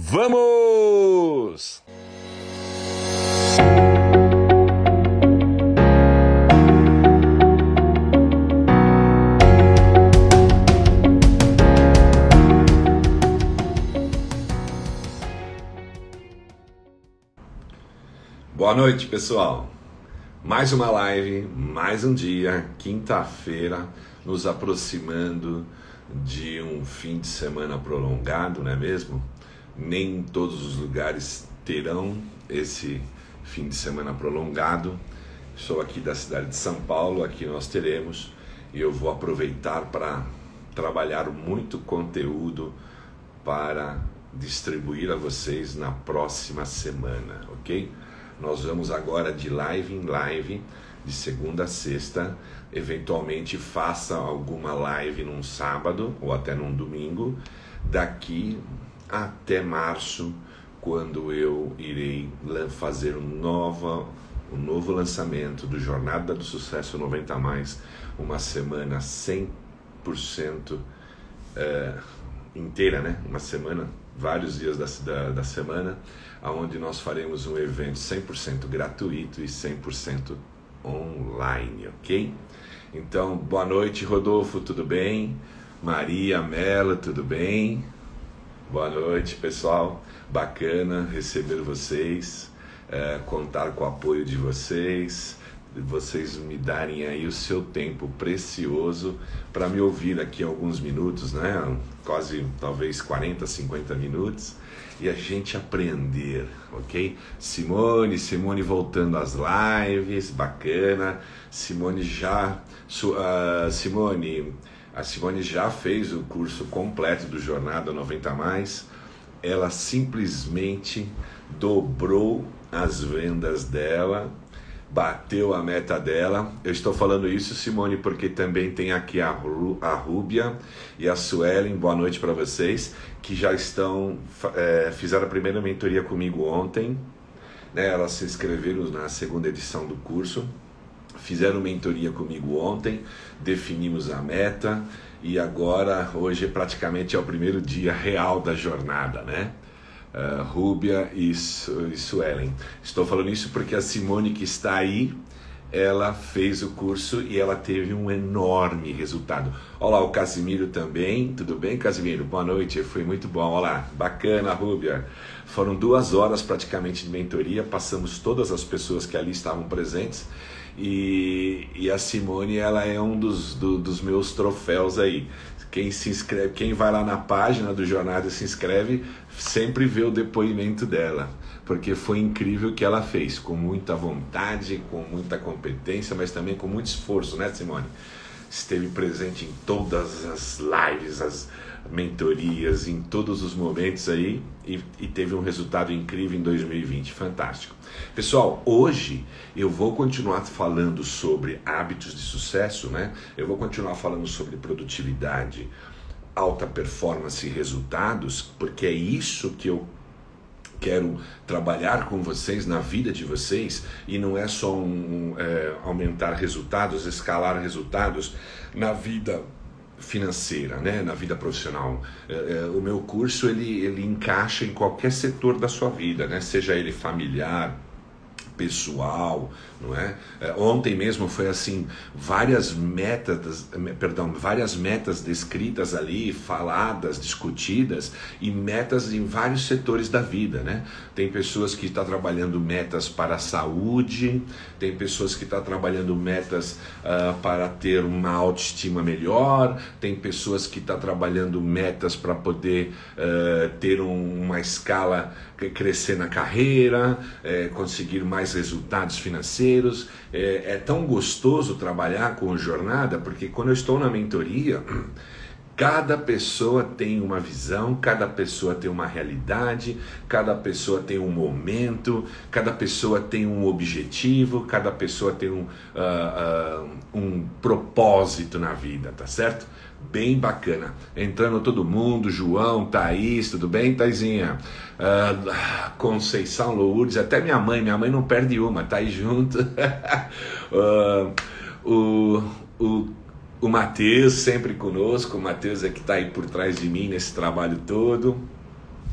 Vamos! Boa noite, pessoal. Mais uma live, mais um dia, quinta-feira, nos aproximando de um fim de semana prolongado, não é mesmo? Nem todos os lugares terão esse fim de semana prolongado. Sou aqui da cidade de São Paulo, aqui nós teremos, e eu vou aproveitar para trabalhar muito conteúdo para distribuir a vocês na próxima semana, ok? Nós vamos agora de live em live, de segunda a sexta. Eventualmente faça alguma live num sábado ou até num domingo, daqui até março, quando eu irei fazer um, nova, um novo lançamento do Jornada do Sucesso 90 Mais, uma semana 100% é, inteira, né? Uma semana, vários dias da, da, da semana onde nós faremos um evento 100% gratuito e 100% online, ok? Então, boa noite, Rodolfo, tudo bem? Maria, Mela, tudo bem? Boa noite, pessoal. Bacana receber vocês, é, contar com o apoio de vocês, vocês me darem aí o seu tempo precioso para me ouvir aqui alguns minutos, né? Quase talvez 40, 50 minutos e a gente aprender, ok? Simone, Simone voltando às lives, bacana. Simone já, uh, Simone, a Simone já fez o curso completo do Jornada 90 mais. Ela simplesmente dobrou as vendas dela bateu a meta dela. Eu estou falando isso, Simone, porque também tem aqui a, Ru, a Rúbia e a Suelen, boa noite para vocês, que já estão, é, fizeram a primeira mentoria comigo ontem, né? elas se inscreveram na segunda edição do curso, fizeram mentoria comigo ontem, definimos a meta e agora, hoje praticamente é o primeiro dia real da jornada, né? uh, Rúbia e, e Suelen. Estou falando isso porque a Simone que está aí, ela fez o curso e ela teve um enorme resultado. Olá, o Casimiro também. Tudo bem, Casimiro? Boa noite, foi muito bom. Olá, bacana, Rúbia. Foram duas horas praticamente de mentoria, passamos todas as pessoas que ali estavam presentes e, e a Simone ela é um dos, do, dos meus troféus aí. Quem se inscreve, quem vai lá na página do Jornada se inscreve, sempre vê o depoimento dela, porque foi incrível o que ela fez, com muita vontade, com muita competência, mas também com muito esforço, né, Simone? Esteve presente em todas as lives, as mentorias, em todos os momentos aí e, e teve um resultado incrível em 2020, fantástico. Pessoal, hoje eu vou continuar falando sobre hábitos de sucesso, né? Eu vou continuar falando sobre produtividade, alta performance e resultados, porque é isso que eu quero trabalhar com vocês na vida de vocês e não é só um, é, aumentar resultados, escalar resultados na vida financeira, né, na vida profissional. É, é, o meu curso ele, ele encaixa em qualquer setor da sua vida, né, seja ele familiar, pessoal, não é? é? Ontem mesmo foi assim, várias metas, perdão, várias metas descritas ali, faladas, discutidas e metas em vários setores da vida, né? Tem pessoas que estão tá trabalhando metas para a saúde, tem pessoas que estão tá trabalhando metas uh, para ter uma autoestima melhor, tem pessoas que estão tá trabalhando metas para poder uh, ter um, uma escala crescer na carreira, uh, conseguir mais resultados financeiros parceiros. É, é tão gostoso trabalhar com jornada, porque quando eu estou na mentoria, Cada pessoa tem uma visão, cada pessoa tem uma realidade, cada pessoa tem um momento, cada pessoa tem um objetivo, cada pessoa tem um, uh, uh, um propósito na vida, tá certo? Bem bacana. Entrando todo mundo, João, Thaís, tudo bem, Thaisinha? Uh, Conceição, Lourdes, até minha mãe, minha mãe não perde uma, tá aí junto. uh, o, o, o Matheus sempre conosco, o Matheus é que está aí por trás de mim nesse trabalho todo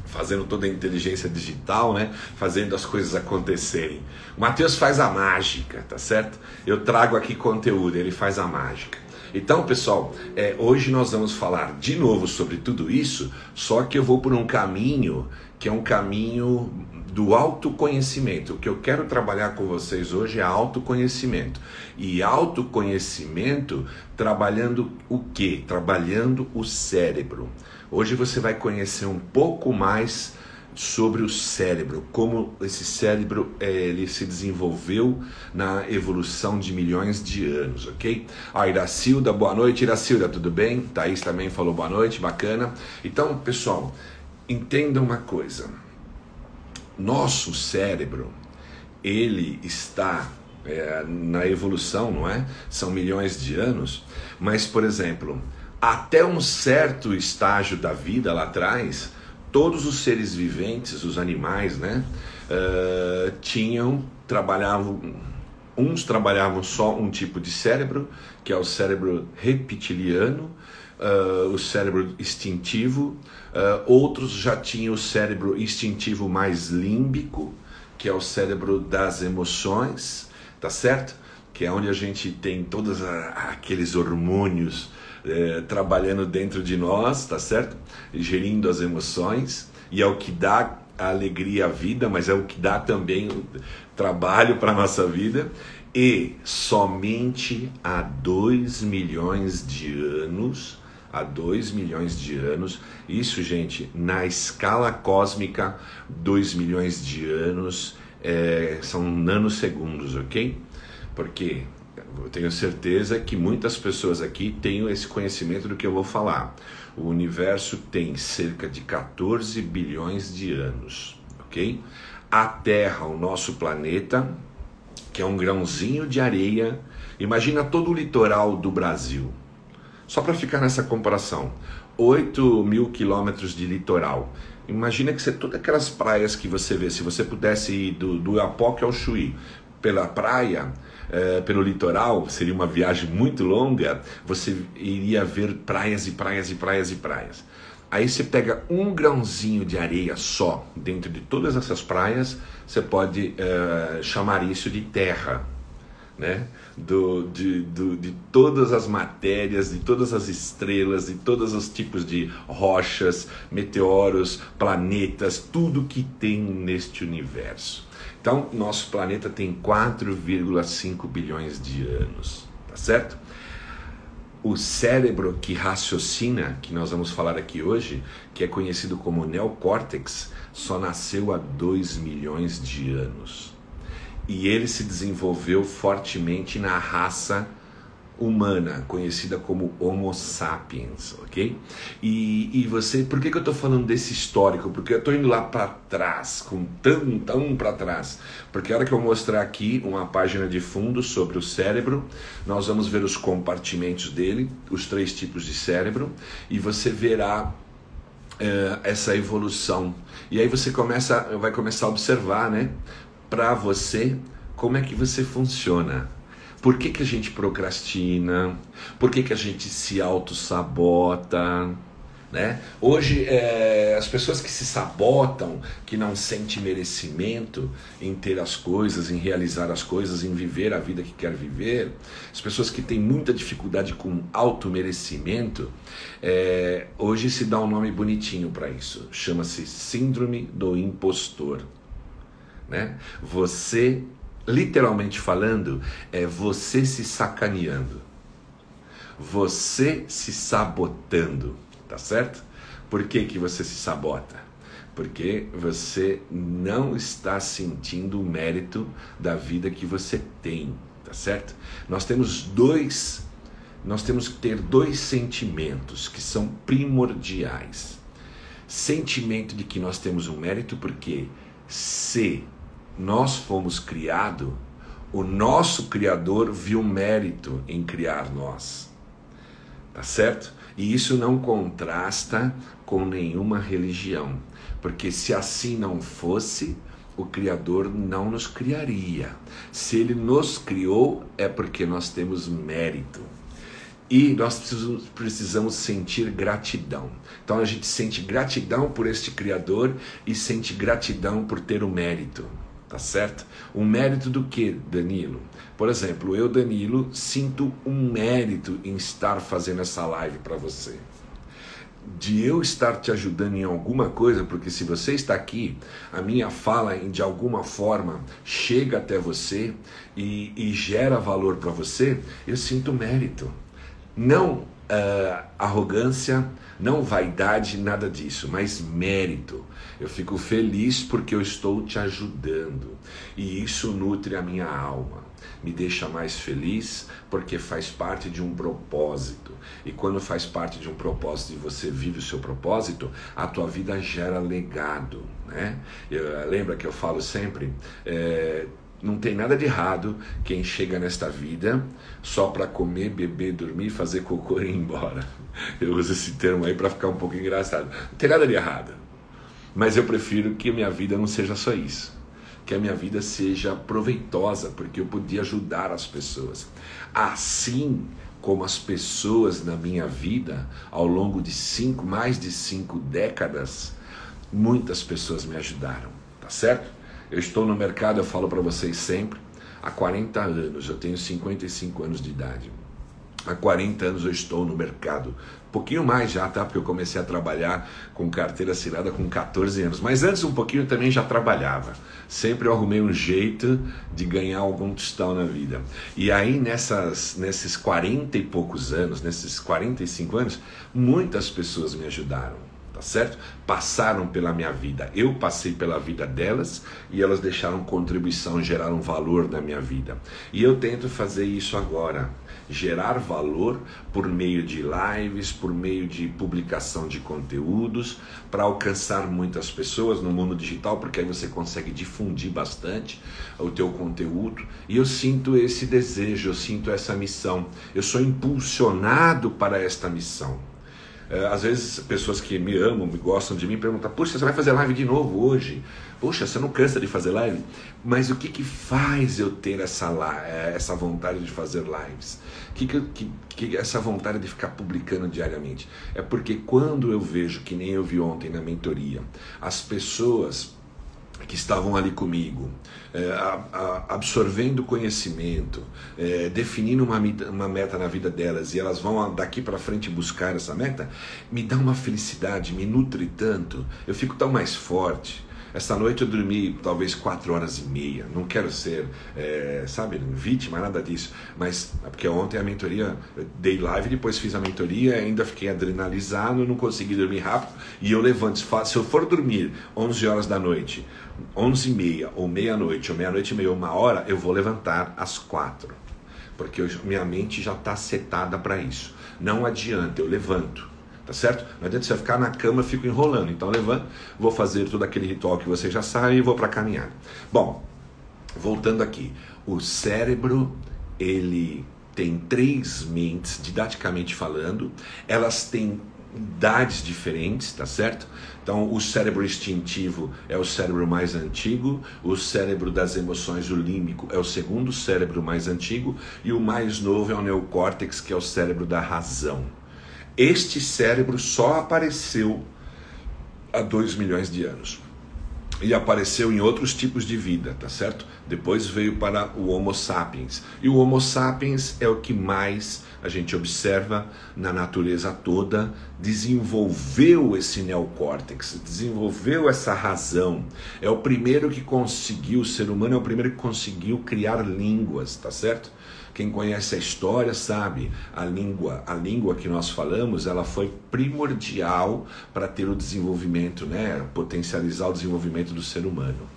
fazendo toda a inteligência digital, né? Fazendo as coisas acontecerem. O Matheus faz a mágica, tá certo? Eu trago aqui conteúdo, ele faz a mágica. Então, pessoal, é, hoje nós vamos falar de novo sobre tudo isso, só que eu vou por um caminho que é um caminho do autoconhecimento. O que eu quero trabalhar com vocês hoje é autoconhecimento. E autoconhecimento trabalhando o quê? Trabalhando o cérebro. Hoje você vai conhecer um pouco mais sobre o cérebro, como esse cérebro ele se desenvolveu na evolução de milhões de anos, ok? A Iracilda, boa noite, Iracilda, tudo bem? Thaís também falou boa noite, bacana. Então, pessoal, entenda uma coisa. Nosso cérebro, ele está é, na evolução, não é? São milhões de anos, mas, por exemplo, até um certo estágio da vida lá atrás, todos os seres viventes, os animais, né, uh, tinham, trabalhavam, uns trabalhavam só um tipo de cérebro, que é o cérebro reptiliano, uh, o cérebro instintivo, uh, outros já tinham o cérebro instintivo mais límbico, que é o cérebro das emoções, tá certo? Que é onde a gente tem todos aqueles hormônios é, trabalhando dentro de nós, tá certo? Gerindo as emoções e é o que dá a alegria à vida, mas é o que dá também o trabalho para a nossa vida. E somente há 2 milhões de anos, há 2 milhões de anos, isso, gente, na escala cósmica, 2 milhões de anos é, são nanosegundos, ok? Porque eu tenho certeza que muitas pessoas aqui têm esse conhecimento do que eu vou falar. O universo tem cerca de 14 bilhões de anos, ok? A Terra, o nosso planeta, que é um grãozinho de areia, imagina todo o litoral do Brasil. Só para ficar nessa comparação, 8 mil quilômetros de litoral. Imagina que você todas aquelas praias que você vê, se você pudesse ir do, do Iapoque ao Chuí pela praia, é, pelo litoral, seria uma viagem muito longa, você iria ver praias e praias e praias e praias. Aí você pega um grãozinho de areia só dentro de todas essas praias, você pode é, chamar isso de terra. Né? Do, de, do, de todas as matérias, de todas as estrelas, de todos os tipos de rochas, meteoros, planetas, tudo que tem neste universo. Então, nosso planeta tem 4,5 bilhões de anos, tá certo? O cérebro que raciocina, que nós vamos falar aqui hoje, que é conhecido como neocórtex, só nasceu há 2 milhões de anos. E ele se desenvolveu fortemente na raça humana, conhecida como Homo sapiens, ok? E, e você, por que, que eu estou falando desse histórico? Porque eu estou indo lá para trás, com tão, tão para trás. Porque a hora que eu mostrar aqui uma página de fundo sobre o cérebro, nós vamos ver os compartimentos dele, os três tipos de cérebro, e você verá uh, essa evolução. E aí você começa, vai começar a observar, né? Para você, como é que você funciona por que, que a gente procrastina? Por que, que a gente se auto-sabota? Né? Hoje, é, as pessoas que se sabotam, que não sentem merecimento em ter as coisas, em realizar as coisas, em viver a vida que quer viver, as pessoas que têm muita dificuldade com auto-merecimento, é, hoje se dá um nome bonitinho para isso. Chama-se Síndrome do Impostor. Né? Você literalmente falando, é você se sacaneando, você se sabotando, tá certo? Por que, que você se sabota? Porque você não está sentindo o mérito da vida que você tem, tá certo? Nós temos dois, nós temos que ter dois sentimentos que são primordiais. Sentimento de que nós temos um mérito porque se nós fomos criados, o nosso Criador viu mérito em criar nós. Tá certo? E isso não contrasta com nenhuma religião, porque se assim não fosse, o Criador não nos criaria. Se ele nos criou, é porque nós temos mérito. E nós precisamos, precisamos sentir gratidão. Então a gente sente gratidão por este Criador e sente gratidão por ter o mérito. Tá certo? O mérito do que, Danilo? Por exemplo, eu, Danilo, sinto um mérito em estar fazendo essa live para você de eu estar te ajudando em alguma coisa, porque se você está aqui, a minha fala de alguma forma chega até você e, e gera valor para você, eu sinto mérito. Não uh, arrogância, não vaidade, nada disso, mas mérito. Eu fico feliz porque eu estou te ajudando e isso nutre a minha alma me deixa mais feliz porque faz parte de um propósito. E quando faz parte de um propósito e você vive o seu propósito, a tua vida gera legado. Né? Eu, lembra que eu falo sempre? É, não tem nada de errado quem chega nesta vida só para comer, beber, dormir, fazer cocô e ir embora. Eu uso esse termo aí para ficar um pouco engraçado. Não tem nada de errado. Mas eu prefiro que minha vida não seja só isso que a minha vida seja proveitosa, porque eu podia ajudar as pessoas. Assim como as pessoas na minha vida, ao longo de cinco, mais de cinco décadas, muitas pessoas me ajudaram, tá certo? Eu estou no mercado, eu falo para vocês sempre, há 40 anos, eu tenho 55 anos de idade. Há 40 anos eu estou no mercado. Um pouquinho mais já, tá? Porque eu comecei a trabalhar com carteira assinada com 14 anos. Mas antes um pouquinho também já trabalhava. Sempre eu arrumei um jeito de ganhar algum tostão na vida. E aí nessas, nesses 40 e poucos anos, nesses 45 anos, muitas pessoas me ajudaram tá certo? Passaram pela minha vida, eu passei pela vida delas e elas deixaram contribuição, geraram valor na minha vida. E eu tento fazer isso agora, gerar valor por meio de lives, por meio de publicação de conteúdos, para alcançar muitas pessoas no mundo digital, porque aí você consegue difundir bastante o teu conteúdo. E eu sinto esse desejo, eu sinto essa missão. Eu sou impulsionado para esta missão. É, às vezes, pessoas que me amam, me gostam de mim, perguntam: Puxa, você vai fazer live de novo hoje? Poxa, você não cansa de fazer live? Mas o que, que faz eu ter essa, é, essa vontade de fazer lives? Que, que, que essa vontade de ficar publicando diariamente? É porque quando eu vejo, que nem eu vi ontem na mentoria, as pessoas que estavam ali comigo, é, a, a, absorvendo conhecimento, é, definindo uma, uma meta na vida delas e elas vão daqui para frente buscar essa meta, me dá uma felicidade, me nutre tanto, eu fico tão mais forte. Esta noite eu dormi talvez quatro horas e meia. Não quero ser, é, sabe, vítima, nada disso. Mas é porque ontem a mentoria, dei live, depois fiz a mentoria, ainda fiquei adrenalizado, não consegui dormir rápido. E eu levanto, se eu for dormir 11 horas da noite, 11 e meia, ou meia-noite, ou meia-noite e meia, uma hora, eu vou levantar às quatro. Porque eu, minha mente já está setada para isso. Não adianta, eu levanto tá certo? Não adianta você ficar na cama, fico enrolando. Então levanto, vou fazer todo aquele ritual que você já sabe e vou para caminhar. Bom, voltando aqui, o cérebro ele tem três mentes, didaticamente falando, elas têm idades diferentes, tá certo? Então, o cérebro instintivo é o cérebro mais antigo, o cérebro das emoções, o límbico, é o segundo cérebro mais antigo, e o mais novo é o neocórtex, que é o cérebro da razão. Este cérebro só apareceu há 2 milhões de anos. E apareceu em outros tipos de vida, tá certo? Depois veio para o Homo sapiens. E o Homo sapiens é o que mais a gente observa na natureza toda, desenvolveu esse neocórtex, desenvolveu essa razão. É o primeiro que conseguiu, o ser humano é o primeiro que conseguiu criar línguas, tá certo? Quem conhece a história sabe, a língua, a língua que nós falamos, ela foi primordial para ter o desenvolvimento, né, potencializar o desenvolvimento do ser humano.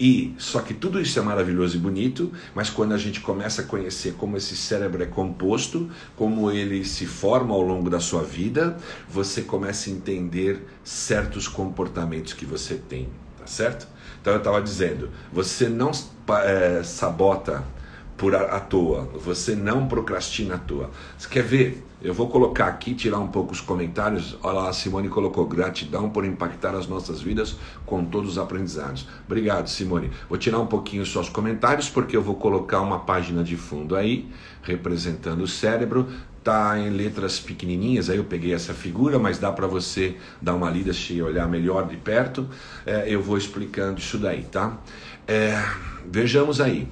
E só que tudo isso é maravilhoso e bonito, mas quando a gente começa a conhecer como esse cérebro é composto, como ele se forma ao longo da sua vida, você começa a entender certos comportamentos que você tem, tá certo? Então eu estava dizendo, você não é, sabota por à toa, você não procrastina à toa. Você quer ver? Eu vou colocar aqui, tirar um pouco os comentários. Olha lá, a Simone colocou gratidão por impactar as nossas vidas com todos os aprendizados. Obrigado, Simone. Vou tirar um pouquinho os comentários porque eu vou colocar uma página de fundo aí, representando o cérebro. tá em letras pequenininhas, aí eu peguei essa figura, mas dá para você dar uma lida se olhar melhor de perto, é, eu vou explicando isso daí, tá? É, vejamos aí,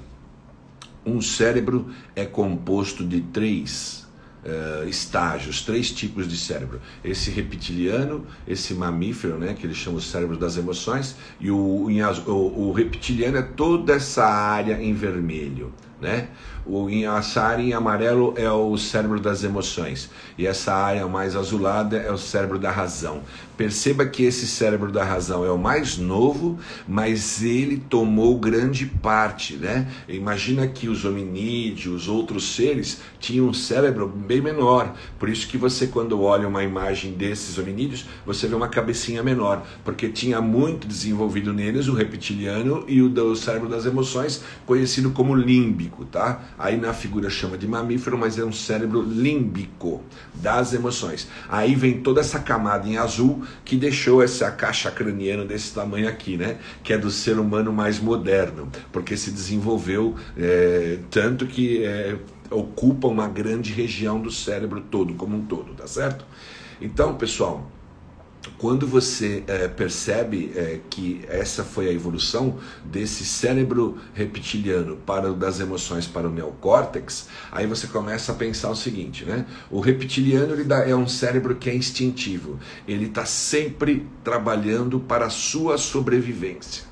um cérebro é composto de três uh, estágios, três tipos de cérebro. Esse reptiliano, esse mamífero, né, que eles chamam o cérebro das emoções, e o, o, o reptiliano é toda essa área em vermelho né? O, essa área em amarelo é o cérebro das emoções e essa área mais azulada é o cérebro da razão. Perceba que esse cérebro da razão é o mais novo, mas ele tomou grande parte, né? Imagina que os hominídeos, os outros seres, tinham um cérebro bem menor. Por isso que você, quando olha uma imagem desses hominídeos, você vê uma cabecinha menor, porque tinha muito desenvolvido neles o reptiliano e o do cérebro das emoções, conhecido como límbico, tá? Aí na figura chama de mamífero, mas é um cérebro límbico das emoções. Aí vem toda essa camada em azul que deixou essa caixa craniana desse tamanho aqui, né? Que é do ser humano mais moderno, porque se desenvolveu é, tanto que é, ocupa uma grande região do cérebro todo, como um todo, tá certo? Então, pessoal, quando você é, percebe é, que essa foi a evolução desse cérebro reptiliano para das emoções para o neocórtex, aí você começa a pensar o seguinte, né? O reptiliano ele dá, é um cérebro que é instintivo, ele está sempre trabalhando para a sua sobrevivência.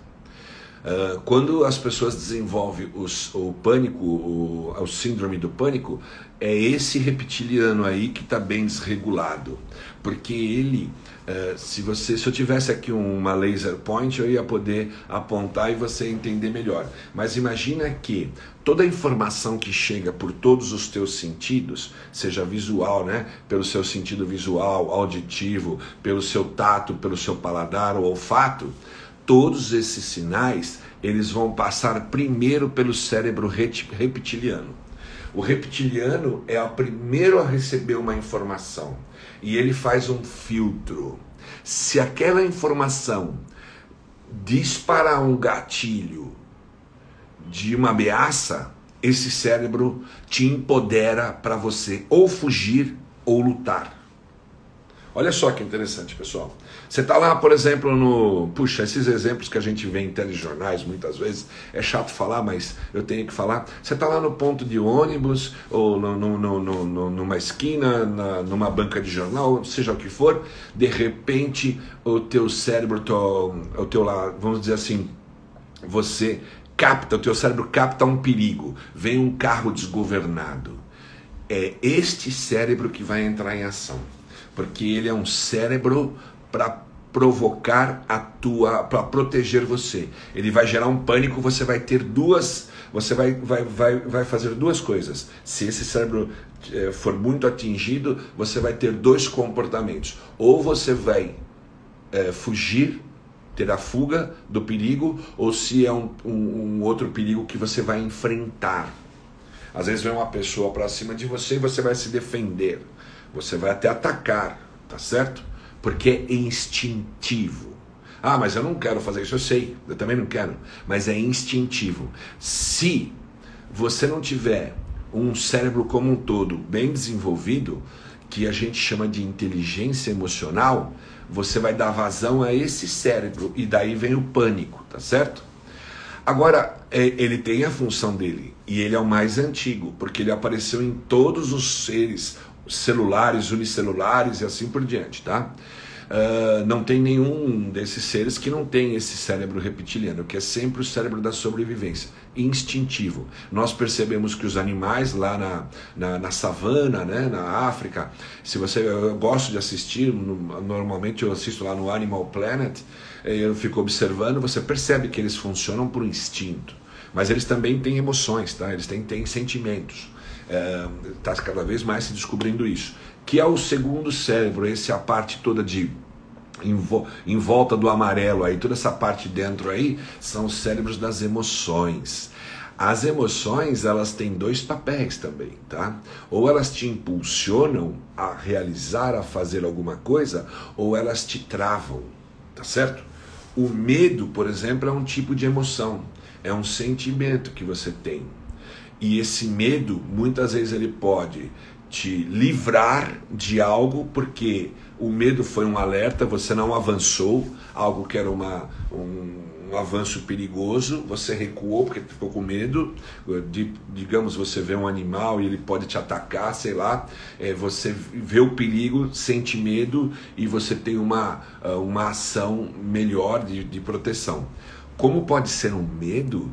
Uh, quando as pessoas desenvolvem os, o pânico, o, o síndrome do pânico, é esse reptiliano aí que está bem desregulado, porque ele é, se você se eu tivesse aqui uma laser point eu ia poder apontar e você entender melhor. Mas imagina que toda a informação que chega por todos os teus sentidos seja visual né? Pelo seu sentido visual auditivo pelo seu tato pelo seu paladar olfato todos esses sinais eles vão passar primeiro pelo cérebro reptiliano o reptiliano é o primeiro a receber uma informação e ele faz um filtro. Se aquela informação disparar um gatilho de uma ameaça, esse cérebro te empodera para você ou fugir ou lutar. Olha só que interessante, pessoal. Você está lá, por exemplo, no. Puxa, esses exemplos que a gente vê em telejornais muitas vezes, é chato falar, mas eu tenho que falar. Você está lá no ponto de ônibus, ou no, no, no, numa esquina, na, numa banca de jornal, seja o que for, de repente o teu cérebro, o teu lá, vamos dizer assim, você capta, o teu cérebro capta um perigo. Vem um carro desgovernado. É este cérebro que vai entrar em ação porque ele é um cérebro para provocar a tua, para proteger você. Ele vai gerar um pânico, você vai ter duas, você vai, vai, vai, vai fazer duas coisas. Se esse cérebro eh, for muito atingido, você vai ter dois comportamentos. Ou você vai eh, fugir, ter a fuga do perigo, ou se é um, um, um outro perigo que você vai enfrentar. Às vezes vem uma pessoa para cima de você e você vai se defender. Você vai até atacar, tá certo? Porque é instintivo. Ah, mas eu não quero fazer isso, eu sei, eu também não quero, mas é instintivo. Se você não tiver um cérebro como um todo bem desenvolvido, que a gente chama de inteligência emocional, você vai dar vazão a esse cérebro e daí vem o pânico, tá certo? Agora, é, ele tem a função dele e ele é o mais antigo, porque ele apareceu em todos os seres celulares, unicelulares e assim por diante, tá? Uh, não tem nenhum desses seres que não tem esse cérebro reptiliano, que é sempre o cérebro da sobrevivência, instintivo. Nós percebemos que os animais lá na, na, na savana, né, na África, se você, eu gosto de assistir, normalmente eu assisto lá no Animal Planet, eh, eu fico observando, você percebe que eles funcionam por instinto, mas eles também têm emoções, tá? Eles têm, têm sentimentos está é, cada vez mais se descobrindo isso. Que é o segundo cérebro, essa é a parte toda de em volta do amarelo aí, toda essa parte dentro aí, são os cérebros das emoções. As emoções, elas têm dois papéis também, tá? Ou elas te impulsionam a realizar, a fazer alguma coisa, ou elas te travam, tá certo? O medo, por exemplo, é um tipo de emoção, é um sentimento que você tem, e esse medo, muitas vezes ele pode te livrar de algo, porque o medo foi um alerta, você não avançou, algo que era uma, um, um avanço perigoso, você recuou porque ficou com medo. De, digamos, você vê um animal e ele pode te atacar, sei lá. É, você vê o perigo, sente medo e você tem uma, ah, uma ação melhor de, de proteção. Como pode ser um medo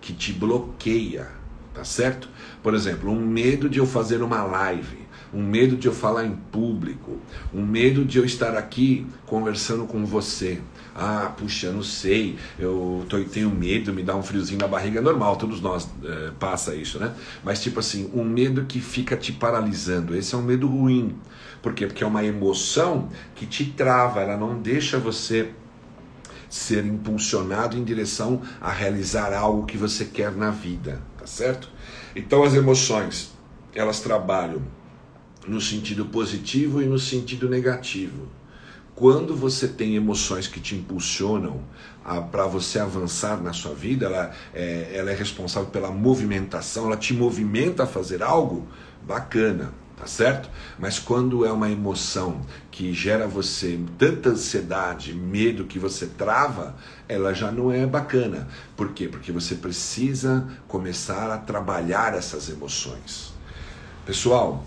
que te bloqueia, tá certo? Por exemplo, um medo de eu fazer uma live um medo de eu falar em público, um medo de eu estar aqui conversando com você. Ah, puxa, não sei, eu tô, tenho medo, me dá um friozinho na barriga, é normal, todos nós é, passa isso, né? Mas tipo assim, um medo que fica te paralisando, esse é um medo ruim. Por quê? Porque é uma emoção que te trava, ela não deixa você ser impulsionado em direção a realizar algo que você quer na vida, tá certo? Então as emoções, elas trabalham no sentido positivo e no sentido negativo. Quando você tem emoções que te impulsionam para você avançar na sua vida, ela é, ela é responsável pela movimentação, ela te movimenta a fazer algo bacana, tá certo? Mas quando é uma emoção que gera você tanta ansiedade, medo que você trava, ela já não é bacana. Por quê? Porque você precisa começar a trabalhar essas emoções. Pessoal,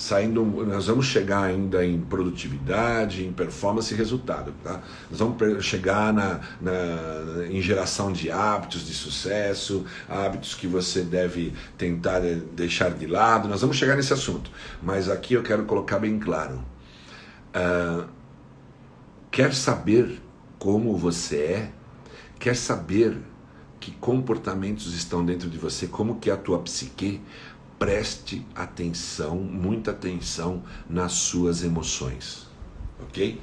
saindo, nós vamos chegar ainda em produtividade, em performance e resultado, tá? Nós vamos chegar na, na, em geração de hábitos de sucesso, hábitos que você deve tentar eh, deixar de lado, nós vamos chegar nesse assunto, mas aqui eu quero colocar bem claro, uh, quer saber como você é, quer saber que comportamentos estão dentro de você, como que é a tua psique, preste atenção, muita atenção nas suas emoções, ok?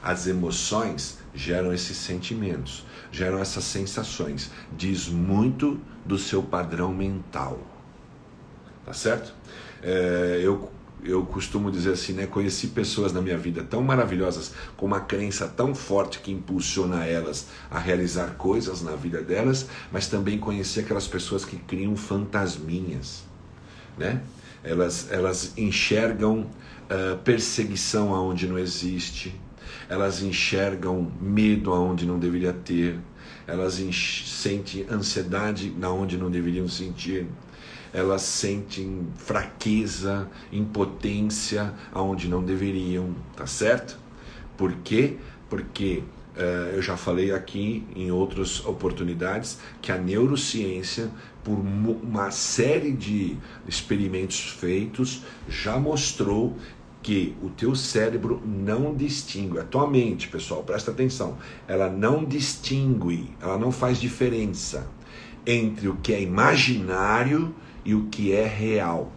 As emoções geram esses sentimentos, geram essas sensações, diz muito do seu padrão mental, tá certo? É, eu eu costumo dizer assim, né? Conheci pessoas na minha vida tão maravilhosas, com uma crença tão forte que impulsiona elas a realizar coisas na vida delas, mas também conheci aquelas pessoas que criam fantasminhas né? Elas, elas enxergam uh, perseguição aonde não existe, elas enxergam medo aonde não deveria ter, elas sentem ansiedade na onde não deveriam sentir, elas sentem fraqueza, impotência aonde não deveriam, tá certo? Por quê? Porque uh, eu já falei aqui em outras oportunidades que a neurociência por uma série de experimentos feitos, já mostrou que o teu cérebro não distingue, a tua mente, pessoal, presta atenção, ela não distingue, ela não faz diferença entre o que é imaginário e o que é real.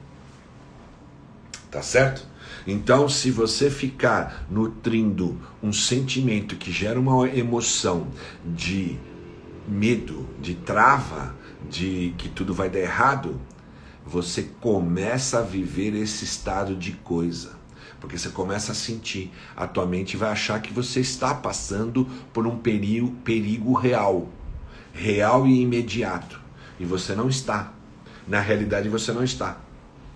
Tá certo? Então, se você ficar nutrindo um sentimento que gera uma emoção de medo, de trava, de que tudo vai dar errado, você começa a viver esse estado de coisa. Porque você começa a sentir, a tua mente vai achar que você está passando por um perigo, perigo real, real e imediato. E você não está. Na realidade você não está.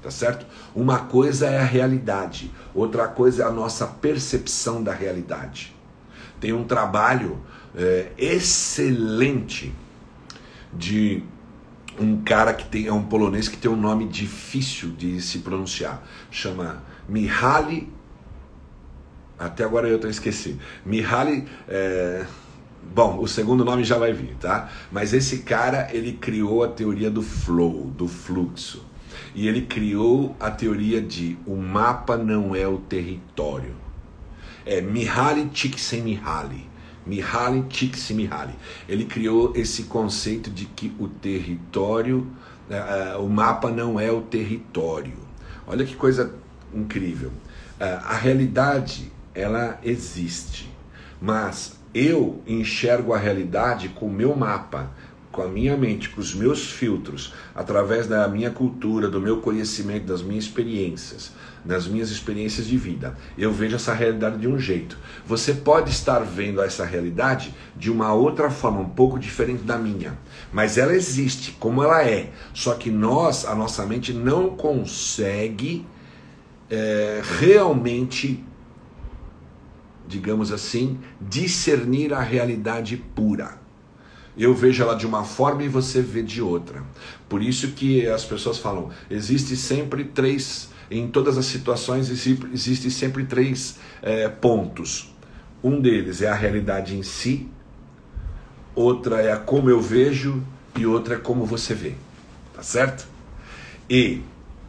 Tá certo? Uma coisa é a realidade, outra coisa é a nossa percepção da realidade. Tem um trabalho é, excelente de um cara que tem é um polonês que tem um nome difícil de se pronunciar, chama Mihaly até agora eu tô esqueci. Mihaly é, Bom, o segundo nome já vai vir, tá? Mas esse cara, ele criou a teoria do flow, do fluxo. E ele criou a teoria de o mapa não é o território. É Mihaly Csikszentmihalyi. Mihaly Csikszentmihalyi. Ele criou esse conceito de que o território, uh, o mapa não é o território. Olha que coisa incrível. Uh, a realidade ela existe, mas eu enxergo a realidade com o meu mapa, com a minha mente, com os meus filtros, através da minha cultura, do meu conhecimento, das minhas experiências nas minhas experiências de vida, eu vejo essa realidade de um jeito. Você pode estar vendo essa realidade de uma outra forma, um pouco diferente da minha, mas ela existe como ela é. Só que nós, a nossa mente não consegue é, realmente, digamos assim, discernir a realidade pura. Eu vejo ela de uma forma e você vê de outra. Por isso que as pessoas falam, existe sempre três, em todas as situações existe sempre três é, pontos. Um deles é a realidade em si, outra é a como eu vejo e outra é como você vê. Tá certo? E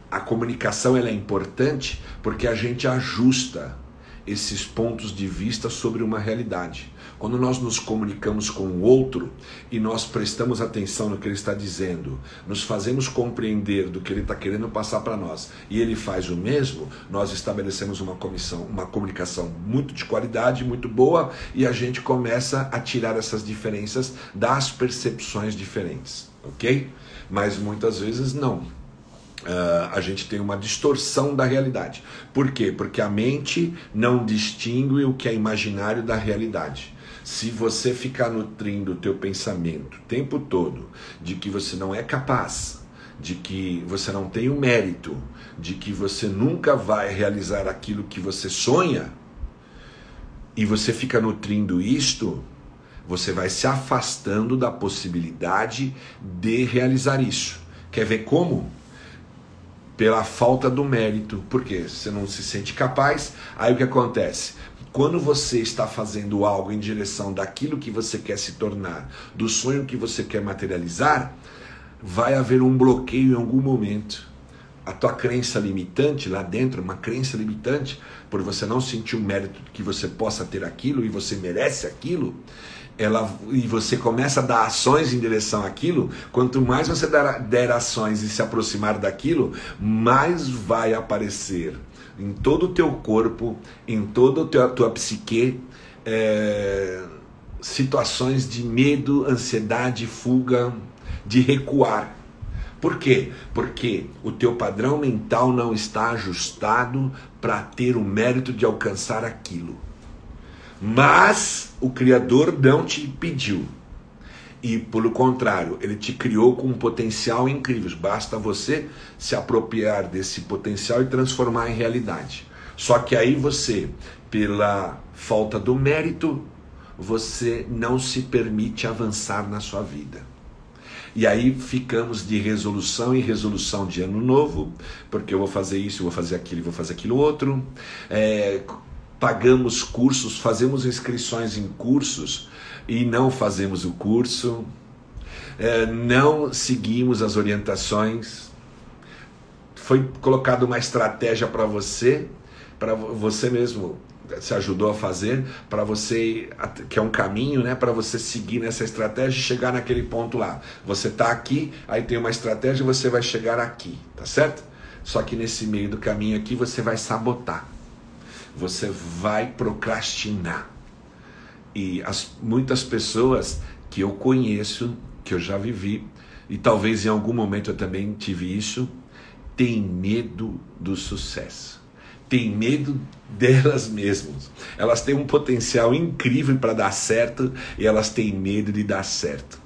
a comunicação ela é importante porque a gente ajusta esses pontos de vista sobre uma realidade. Quando nós nos comunicamos com o outro e nós prestamos atenção no que ele está dizendo, nos fazemos compreender do que ele está querendo passar para nós e ele faz o mesmo, nós estabelecemos uma comissão, uma comunicação muito de qualidade, muito boa e a gente começa a tirar essas diferenças das percepções diferentes, ok? Mas muitas vezes não. Uh, a gente tem uma distorção da realidade. Por quê? Porque a mente não distingue o que é imaginário da realidade. Se você ficar nutrindo o teu pensamento o tempo todo de que você não é capaz, de que você não tem o mérito, de que você nunca vai realizar aquilo que você sonha, e você fica nutrindo isto, você vai se afastando da possibilidade de realizar isso. Quer ver como? pela falta do mérito, porque você não se sente capaz. Aí o que acontece? Quando você está fazendo algo em direção daquilo que você quer se tornar, do sonho que você quer materializar, vai haver um bloqueio em algum momento. A tua crença limitante lá dentro, uma crença limitante, por você não sentir o mérito que você possa ter aquilo e você merece aquilo, ela, e você começa a dar ações em direção àquilo, quanto mais você der, der ações e se aproximar daquilo, mais vai aparecer em todo o teu corpo, em toda a tua, psique, é, situações de medo, ansiedade, fuga, de recuar. Por quê? Porque o teu padrão mental não está ajustado para ter o mérito de alcançar aquilo. Mas o Criador não te pediu. E pelo contrário, ele te criou com um potencial incrível. Basta você se apropriar desse potencial e transformar em realidade. Só que aí você, pela falta do mérito, você não se permite avançar na sua vida. E aí ficamos de resolução em resolução de ano novo, porque eu vou fazer isso, eu vou fazer aquilo, vou fazer aquilo outro. É, pagamos cursos, fazemos inscrições em cursos e não fazemos o curso, é, não seguimos as orientações. Foi colocada uma estratégia para você, para você mesmo se ajudou a fazer, para você, que é um caminho, né, para você seguir nessa estratégia e chegar naquele ponto lá. Você está aqui, aí tem uma estratégia e você vai chegar aqui, tá certo? Só que nesse meio do caminho aqui você vai sabotar você vai procrastinar. E as, muitas pessoas que eu conheço, que eu já vivi, e talvez em algum momento eu também tive isso, têm medo do sucesso. Tem medo delas mesmas. Elas têm um potencial incrível para dar certo e elas têm medo de dar certo.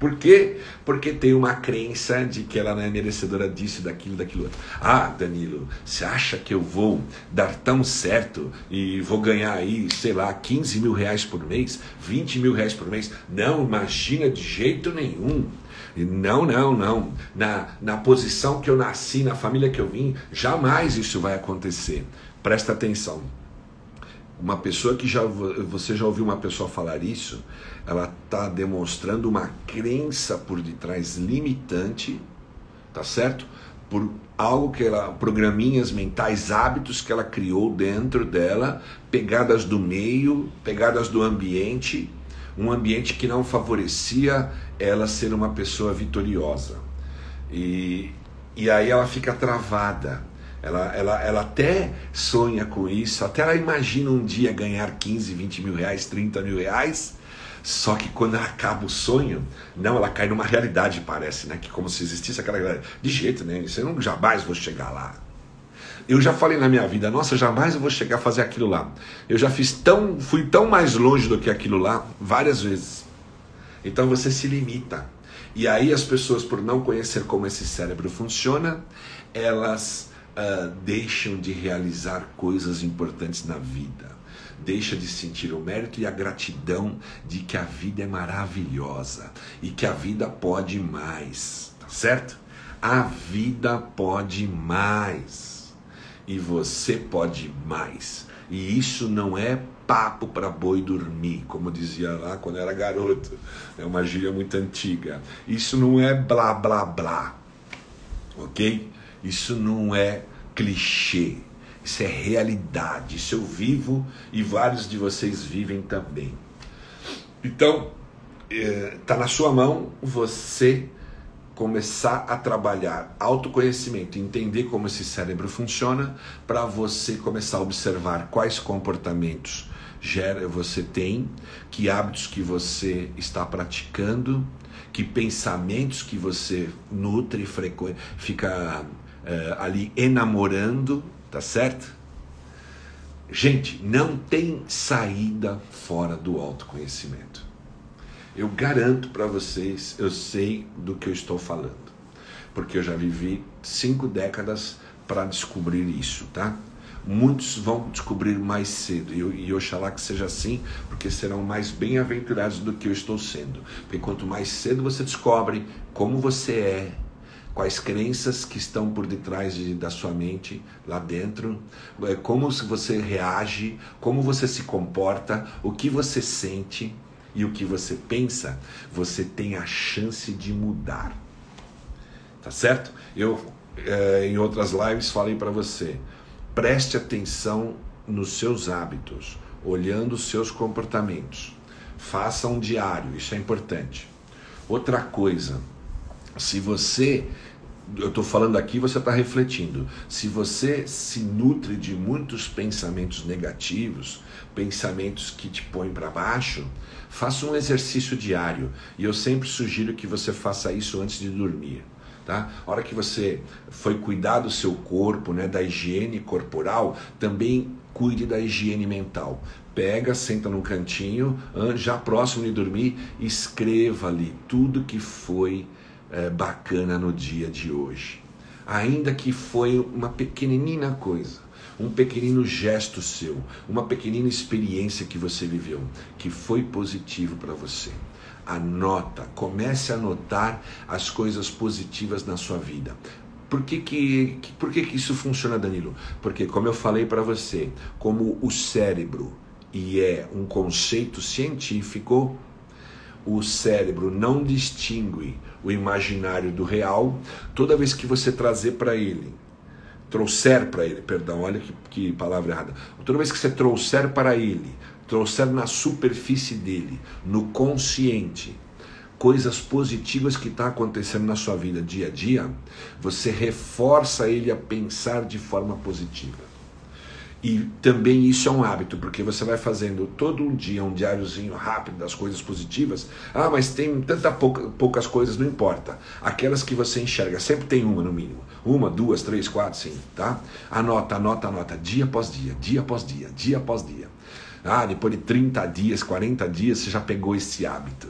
Por quê? Porque tem uma crença de que ela não é merecedora disso, daquilo, daquilo outro. Ah, Danilo, você acha que eu vou dar tão certo e vou ganhar aí, sei lá, 15 mil reais por mês, 20 mil reais por mês? Não, imagina de jeito nenhum. Não, não, não. Na, na posição que eu nasci, na família que eu vim, jamais isso vai acontecer. Presta atenção. Uma pessoa que já você já ouviu uma pessoa falar isso, ela está demonstrando uma crença por detrás limitante, tá certo? Por algo que ela, programinhas mentais, hábitos que ela criou dentro dela, pegadas do meio, pegadas do ambiente, um ambiente que não favorecia ela ser uma pessoa vitoriosa. E, e aí ela fica travada ela, ela, ela até sonha com isso, até ela imagina um dia ganhar 15, 20 mil reais, 30 mil reais. Só que quando ela acaba o sonho, não, ela cai numa realidade, parece, né? Que como se existisse aquela realidade. De jeito nenhum, eu não jamais vou chegar lá. Eu já falei na minha vida, nossa, jamais eu vou chegar a fazer aquilo lá. Eu já fiz tão, fui tão mais longe do que aquilo lá várias vezes. Então você se limita. E aí as pessoas, por não conhecer como esse cérebro funciona, elas uh, deixam de realizar coisas importantes na vida. Deixa de sentir o mérito e a gratidão de que a vida é maravilhosa e que a vida pode mais, tá certo? A vida pode mais e você pode mais. E isso não é papo para boi dormir, como dizia lá quando era garoto. É uma gíria muito antiga. Isso não é blá blá blá. OK? Isso não é clichê. Isso é realidade. Isso eu vivo e vários de vocês vivem também. Então, está é, na sua mão você começar a trabalhar autoconhecimento, entender como esse cérebro funciona, para você começar a observar quais comportamentos gera, você tem, que hábitos que você está praticando, que pensamentos que você nutre, fica uh, ali enamorando, tá certo? Gente, não tem saída fora do autoconhecimento. Eu garanto para vocês, eu sei do que eu estou falando, porque eu já vivi cinco décadas para descobrir isso, tá? Muitos vão descobrir mais cedo, e, e oxalá que seja assim, porque serão mais bem-aventurados do que eu estou sendo. Porque quanto mais cedo você descobre como você é, quais crenças que estão por detrás de, da sua mente lá dentro, é, como você reage, como você se comporta, o que você sente e o que você pensa, você tem a chance de mudar. Tá certo? Eu é, em outras lives falei para você, preste atenção nos seus hábitos, olhando os seus comportamentos. Faça um diário, isso é importante. Outra coisa, se você, eu estou falando aqui, você está refletindo. Se você se nutre de muitos pensamentos negativos, pensamentos que te põem para baixo, faça um exercício diário. E eu sempre sugiro que você faça isso antes de dormir. Tá? A hora que você foi cuidar do seu corpo, né, da higiene corporal, também cuide da higiene mental. Pega, senta num cantinho, já próximo de dormir, escreva ali tudo que foi é, bacana no dia de hoje. Ainda que foi uma pequenina coisa, um pequenino gesto seu, uma pequenina experiência que você viveu, que foi positivo para você. Anota, comece a anotar as coisas positivas na sua vida. Por que, que, por que, que isso funciona, Danilo? Porque, como eu falei para você, como o cérebro e é um conceito científico, o cérebro não distingue o imaginário do real, toda vez que você trazer para ele, trouxer para ele, perdão, olha que, que palavra errada, toda vez que você trouxer para ele, trouxer na superfície dele, no consciente, coisas positivas que está acontecendo na sua vida dia a dia, você reforça ele a pensar de forma positiva. E também isso é um hábito, porque você vai fazendo todo um dia um diáriozinho rápido das coisas positivas. Ah, mas tem tanta pouca, poucas coisas, não importa. Aquelas que você enxerga, sempre tem uma no mínimo. Uma, duas, três, quatro, sim, tá? Anota, anota, anota, dia após dia, dia após dia, dia após dia. Ah, depois de 30 dias, 40 dias, você já pegou esse hábito.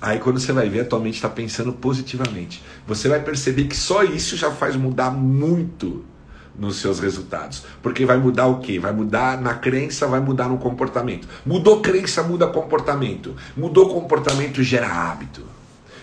Aí quando você vai ver, a tua mente está pensando positivamente. Você vai perceber que só isso já faz mudar muito nos seus resultados. Porque vai mudar o que? Vai mudar na crença, vai mudar no comportamento. Mudou crença, muda comportamento. Mudou comportamento, gera hábito.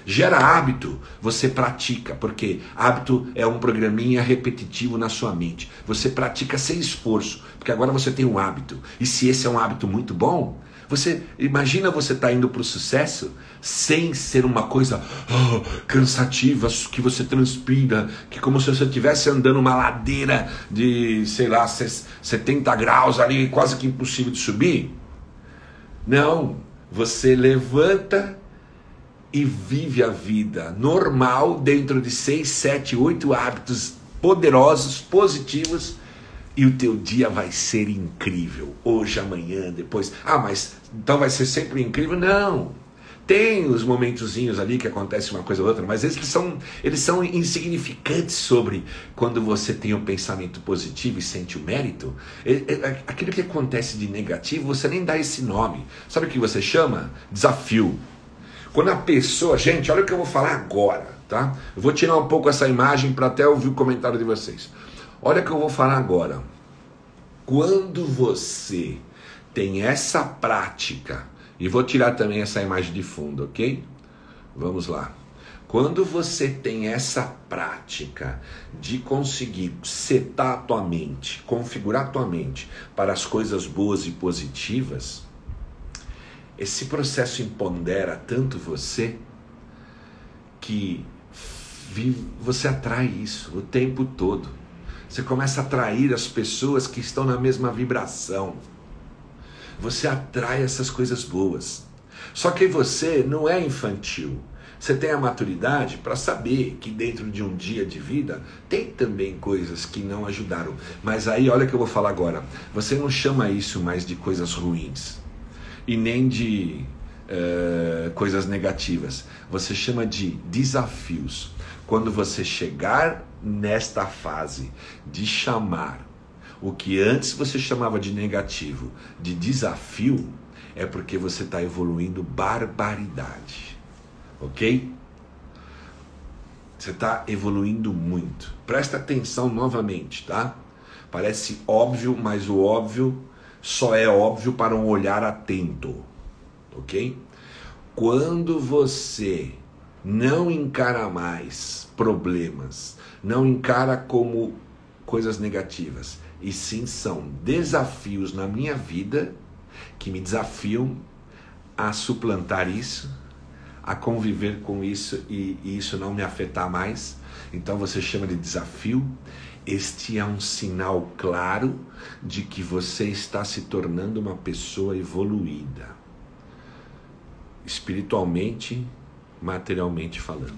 Gera hábito, você pratica, porque hábito é um programinha repetitivo na sua mente. Você pratica sem esforço, porque agora você tem um hábito. E se esse é um hábito muito bom, você imagina você estar tá indo para o sucesso sem ser uma coisa oh, cansativa que você transpira, que como se você estivesse andando uma ladeira de, sei lá, 70 graus ali, quase que impossível de subir. Não, você levanta e vive a vida normal dentro de 6, 7, 8 hábitos poderosos, positivos e o teu dia vai ser incrível. Hoje, amanhã, depois. Ah, mas então vai ser sempre incrível? Não. Tem os momentozinhos ali que acontece uma coisa ou outra, mas eles são, eles são insignificantes sobre quando você tem um pensamento positivo e sente o mérito. Aquilo que acontece de negativo, você nem dá esse nome. Sabe o que você chama? Desafio. Quando a pessoa, gente, olha o que eu vou falar agora, tá? Eu vou tirar um pouco essa imagem para até ouvir o comentário de vocês. Olha o que eu vou falar agora. Quando você tem essa prática, e vou tirar também essa imagem de fundo, ok? Vamos lá. Quando você tem essa prática de conseguir setar a tua mente, configurar a tua mente para as coisas boas e positivas, esse processo empodera tanto você que você atrai isso o tempo todo. Você começa a atrair as pessoas que estão na mesma vibração. Você atrai essas coisas boas. Só que você não é infantil. Você tem a maturidade para saber que dentro de um dia de vida tem também coisas que não ajudaram. Mas aí, olha o que eu vou falar agora. Você não chama isso mais de coisas ruins e nem de uh, coisas negativas. Você chama de desafios. Quando você chegar nesta fase de chamar o que antes você chamava de negativo de desafio, é porque você está evoluindo barbaridade ok? Você está evoluindo muito. Presta atenção novamente, tá? Parece óbvio, mas o óbvio só é óbvio para um olhar atento, ok? Quando você não encara mais problemas, não encara como coisas negativas, e sim são desafios na minha vida que me desafiam a suplantar isso, a conviver com isso e, e isso não me afetar mais. Então você chama de desafio. Este é um sinal claro de que você está se tornando uma pessoa evoluída, espiritualmente, materialmente falando,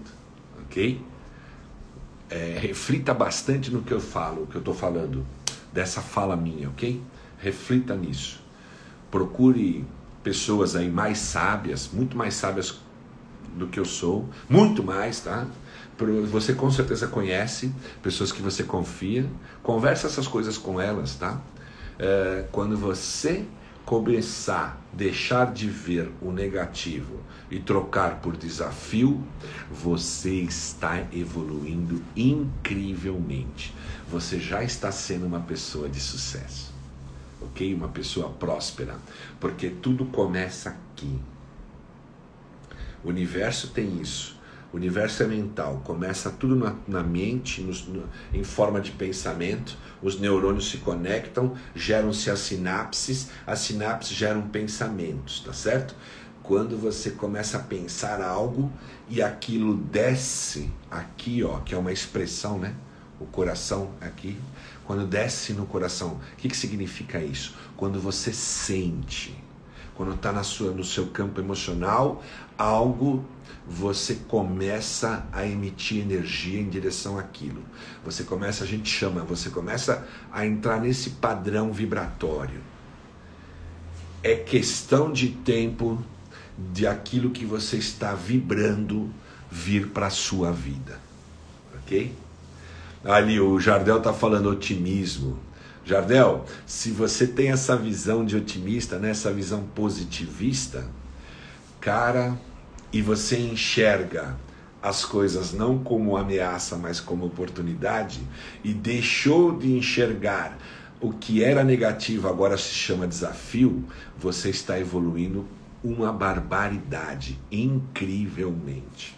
ok? É, reflita bastante no que eu falo, o que eu estou falando, dessa fala minha, ok? Reflita nisso. Procure pessoas aí mais sábias, muito mais sábias do que eu sou, muito mais, tá? Você com certeza conhece pessoas que você confia, conversa essas coisas com elas, tá? É, quando você começar a deixar de ver o negativo e trocar por desafio, você está evoluindo incrivelmente. Você já está sendo uma pessoa de sucesso, ok? Uma pessoa próspera, porque tudo começa aqui. O universo tem isso. O universo é mental, começa tudo na, na mente, no, no, em forma de pensamento, os neurônios se conectam, geram-se as sinapses, as sinapses geram pensamentos, tá certo? Quando você começa a pensar algo e aquilo desce aqui, ó, que é uma expressão, né? O coração aqui, quando desce no coração, o que, que significa isso? Quando você sente, quando está no seu campo emocional, algo você começa a emitir energia em direção àquilo. Você começa, a gente chama, você começa a entrar nesse padrão vibratório. É questão de tempo de aquilo que você está vibrando vir para a sua vida. Ok? Ali o Jardel está falando otimismo. Jardel, se você tem essa visão de otimista, né, essa visão positivista, cara, e você enxerga as coisas não como ameaça, mas como oportunidade, e deixou de enxergar o que era negativo agora se chama desafio, você está evoluindo uma barbaridade, incrivelmente.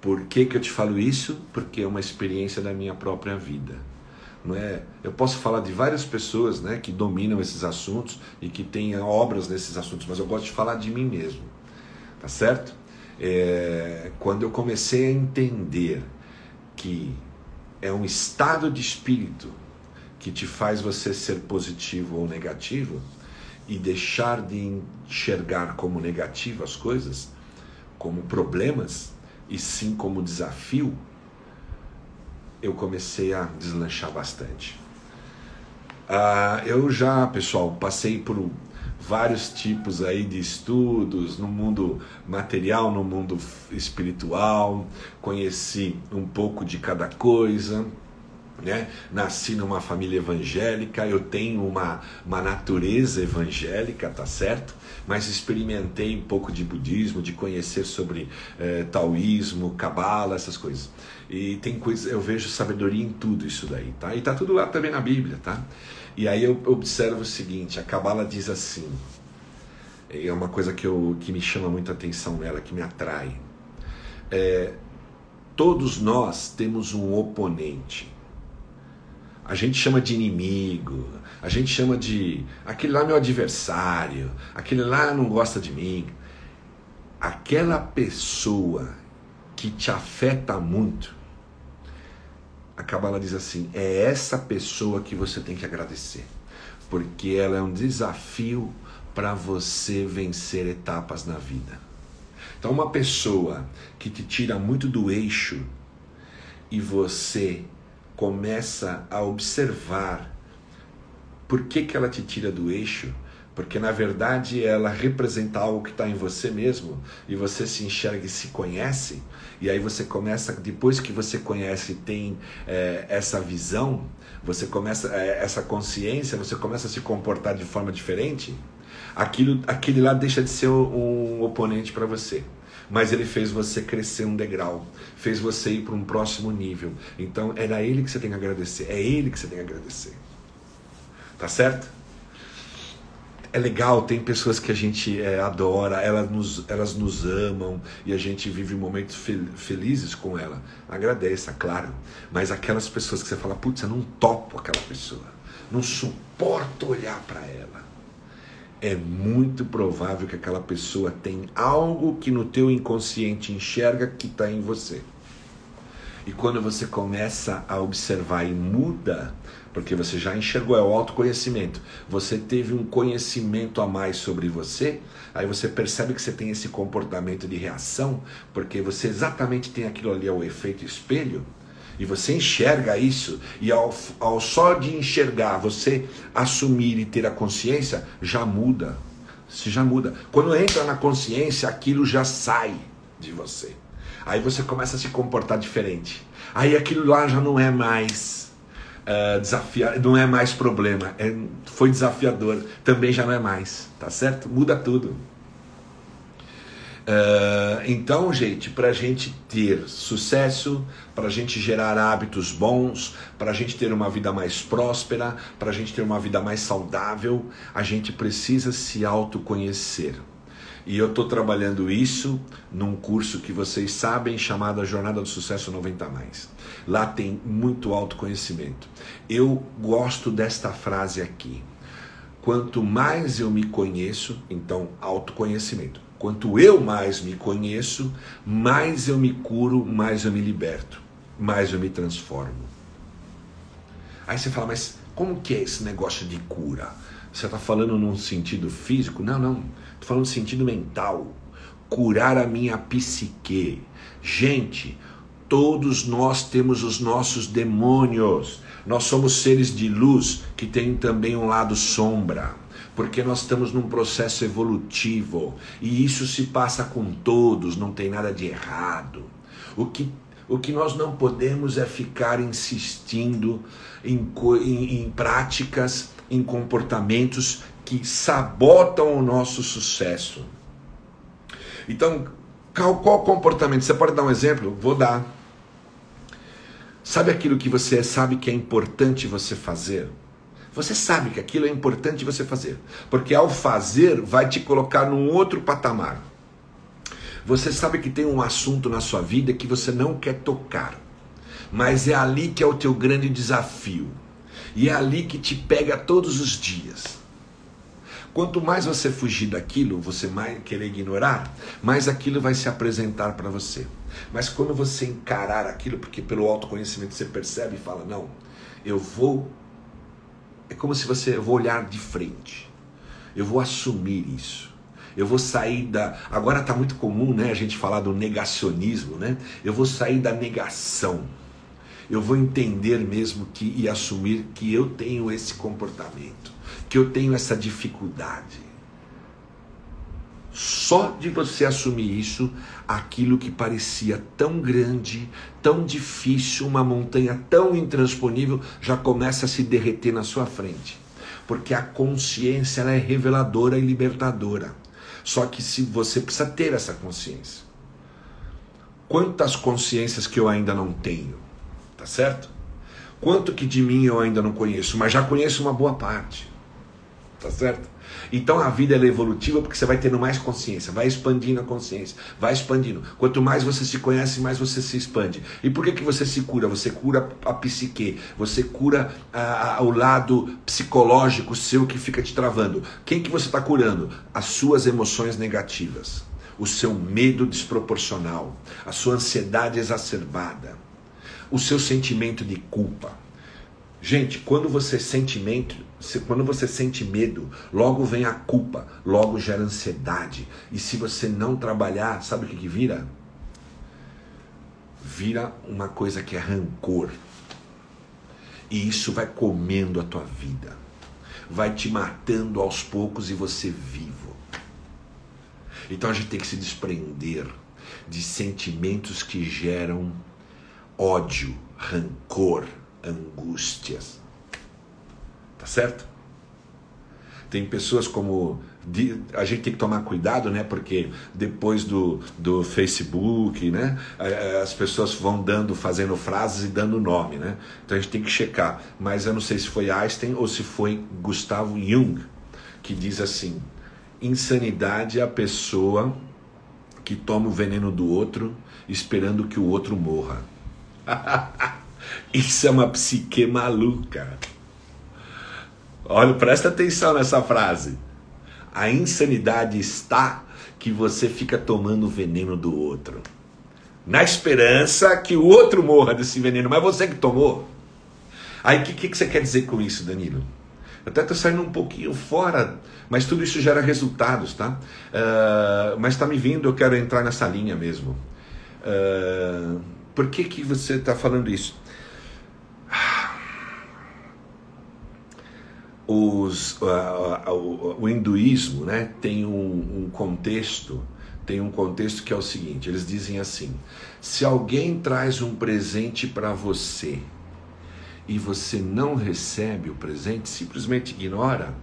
Por que, que eu te falo isso? Porque é uma experiência da minha própria vida não é? Eu posso falar de várias pessoas, né, que dominam esses assuntos e que têm obras nesses assuntos, mas eu gosto de falar de mim mesmo, tá certo? É, quando eu comecei a entender que é um estado de espírito que te faz você ser positivo ou negativo e deixar de enxergar como negativo as coisas, como problemas e sim como desafio, eu comecei a deslanchar bastante. Uh, eu já, pessoal, passei por vários tipos aí de estudos no mundo material, no mundo espiritual, conheci um pouco de cada coisa, né? Nasci numa família evangélica, eu tenho uma, uma natureza evangélica, tá certo? Mas experimentei um pouco de budismo, de conhecer sobre eh, taoísmo, cabala, essas coisas. E tem coisas, eu vejo sabedoria em tudo isso daí, tá? E tá tudo lá também na Bíblia, tá? E aí eu observo o seguinte, a cabala diz assim, é uma coisa que, eu, que me chama muita atenção nela, que me atrai. É, todos nós temos um oponente a gente chama de inimigo, a gente chama de aquele lá é meu adversário, aquele lá não gosta de mim. Aquela pessoa que te afeta muito, a Kabbalah diz assim: é essa pessoa que você tem que agradecer, porque ela é um desafio para você vencer etapas na vida. Então, uma pessoa que te tira muito do eixo e você começa a observar por que, que ela te tira do eixo, porque na verdade ela representa algo que está em você mesmo e você se enxerga e se conhece, e aí você começa, depois que você conhece e tem é, essa visão, você começa é, essa consciência, você começa a se comportar de forma diferente, aquilo, aquele lá deixa de ser um, oponente para você mas ele fez você crescer um degrau, fez você ir para um próximo nível. Então era ele que você tem que agradecer, é ele que você tem que agradecer. Tá certo? É legal, tem pessoas que a gente é, adora, elas nos, elas nos amam e a gente vive momentos fel felizes com ela. Agradeça, claro. Mas aquelas pessoas que você fala, putz, eu não topo aquela pessoa, não suporto olhar para ela é muito provável que aquela pessoa tem algo que no teu inconsciente enxerga que está em você. E quando você começa a observar e muda, porque você já enxergou, é o autoconhecimento, você teve um conhecimento a mais sobre você, aí você percebe que você tem esse comportamento de reação, porque você exatamente tem aquilo ali, é o efeito espelho e você enxerga isso, e ao, ao só de enxergar, você assumir e ter a consciência, já muda. Se já muda. Quando entra na consciência, aquilo já sai de você. Aí você começa a se comportar diferente. Aí aquilo lá já não é mais uh, desafiar, não é mais problema. É, foi desafiador, também já não é mais, tá certo? Muda tudo. Uh, então, gente, para a gente ter sucesso, para a gente gerar hábitos bons, para a gente ter uma vida mais próspera, para a gente ter uma vida mais saudável, a gente precisa se autoconhecer. E eu estou trabalhando isso num curso que vocês sabem, chamado a Jornada do Sucesso 90 Mais. Lá tem muito autoconhecimento. Eu gosto desta frase aqui. Quanto mais eu me conheço, então autoconhecimento. Quanto eu mais me conheço, mais eu me curo, mais eu me liberto, mais eu me transformo. Aí você fala, mas como que é esse negócio de cura? Você está falando num sentido físico? Não, não. Estou falando no sentido mental. Curar a minha psique. Gente, todos nós temos os nossos demônios. Nós somos seres de luz que têm também um lado sombra porque nós estamos num processo evolutivo e isso se passa com todos, não tem nada de errado. O que, o que nós não podemos é ficar insistindo em, em, em práticas, em comportamentos que sabotam o nosso sucesso. Então, qual, qual comportamento? Você pode dar um exemplo? Vou dar. Sabe aquilo que você sabe que é importante você fazer? Você sabe que aquilo é importante você fazer, porque ao fazer vai te colocar num outro patamar. Você sabe que tem um assunto na sua vida que você não quer tocar, mas é ali que é o teu grande desafio. E é ali que te pega todos os dias. Quanto mais você fugir daquilo, você mais querer ignorar, mais aquilo vai se apresentar para você. Mas quando você encarar aquilo, porque pelo autoconhecimento você percebe e fala: Não, eu vou é como se você, eu vou olhar de frente, eu vou assumir isso. Eu vou sair da. Agora está muito comum né, a gente falar do negacionismo, né? Eu vou sair da negação. Eu vou entender mesmo que e assumir que eu tenho esse comportamento, que eu tenho essa dificuldade. Só de você assumir isso, aquilo que parecia tão grande, tão difícil, uma montanha tão intransponível, já começa a se derreter na sua frente. Porque a consciência ela é reveladora e libertadora. Só que se você precisa ter essa consciência. Quantas consciências que eu ainda não tenho? Tá certo? Quanto que de mim eu ainda não conheço, mas já conheço uma boa parte. Tá certo? Então a vida é evolutiva porque você vai tendo mais consciência, vai expandindo a consciência, vai expandindo. Quanto mais você se conhece, mais você se expande. E por que, que você se cura? Você cura a psique, você cura ah, o lado psicológico seu que fica te travando. Quem que você está curando? As suas emoções negativas, o seu medo desproporcional, a sua ansiedade exacerbada, o seu sentimento de culpa Gente, quando você sente quando você sente medo, logo vem a culpa, logo gera ansiedade. E se você não trabalhar, sabe o que, que vira? Vira uma coisa que é rancor. E isso vai comendo a tua vida. Vai te matando aos poucos e você vivo. Então a gente tem que se desprender de sentimentos que geram ódio, rancor, angústias. Tá certo? Tem pessoas como. A gente tem que tomar cuidado, né? Porque depois do, do Facebook, né? As pessoas vão dando, fazendo frases e dando nome, né? Então a gente tem que checar. Mas eu não sei se foi Einstein ou se foi Gustavo Jung que diz assim: insanidade é a pessoa que toma o veneno do outro esperando que o outro morra. Isso é uma psique maluca. Olha, presta atenção nessa frase. A insanidade está que você fica tomando o veneno do outro. Na esperança que o outro morra desse veneno, mas você que tomou. Aí o que, que, você quer dizer com isso, Danilo? Eu até estou saindo um pouquinho fora, mas tudo isso gera resultados, tá? Uh, mas está me vindo, eu quero entrar nessa linha mesmo. Uh, por que, que você está falando isso? Os, o hinduísmo né, tem um, um, contexto tem um contexto que é o seguinte eles dizem assim se alguém traz um presente para você e você não recebe o presente simplesmente ignora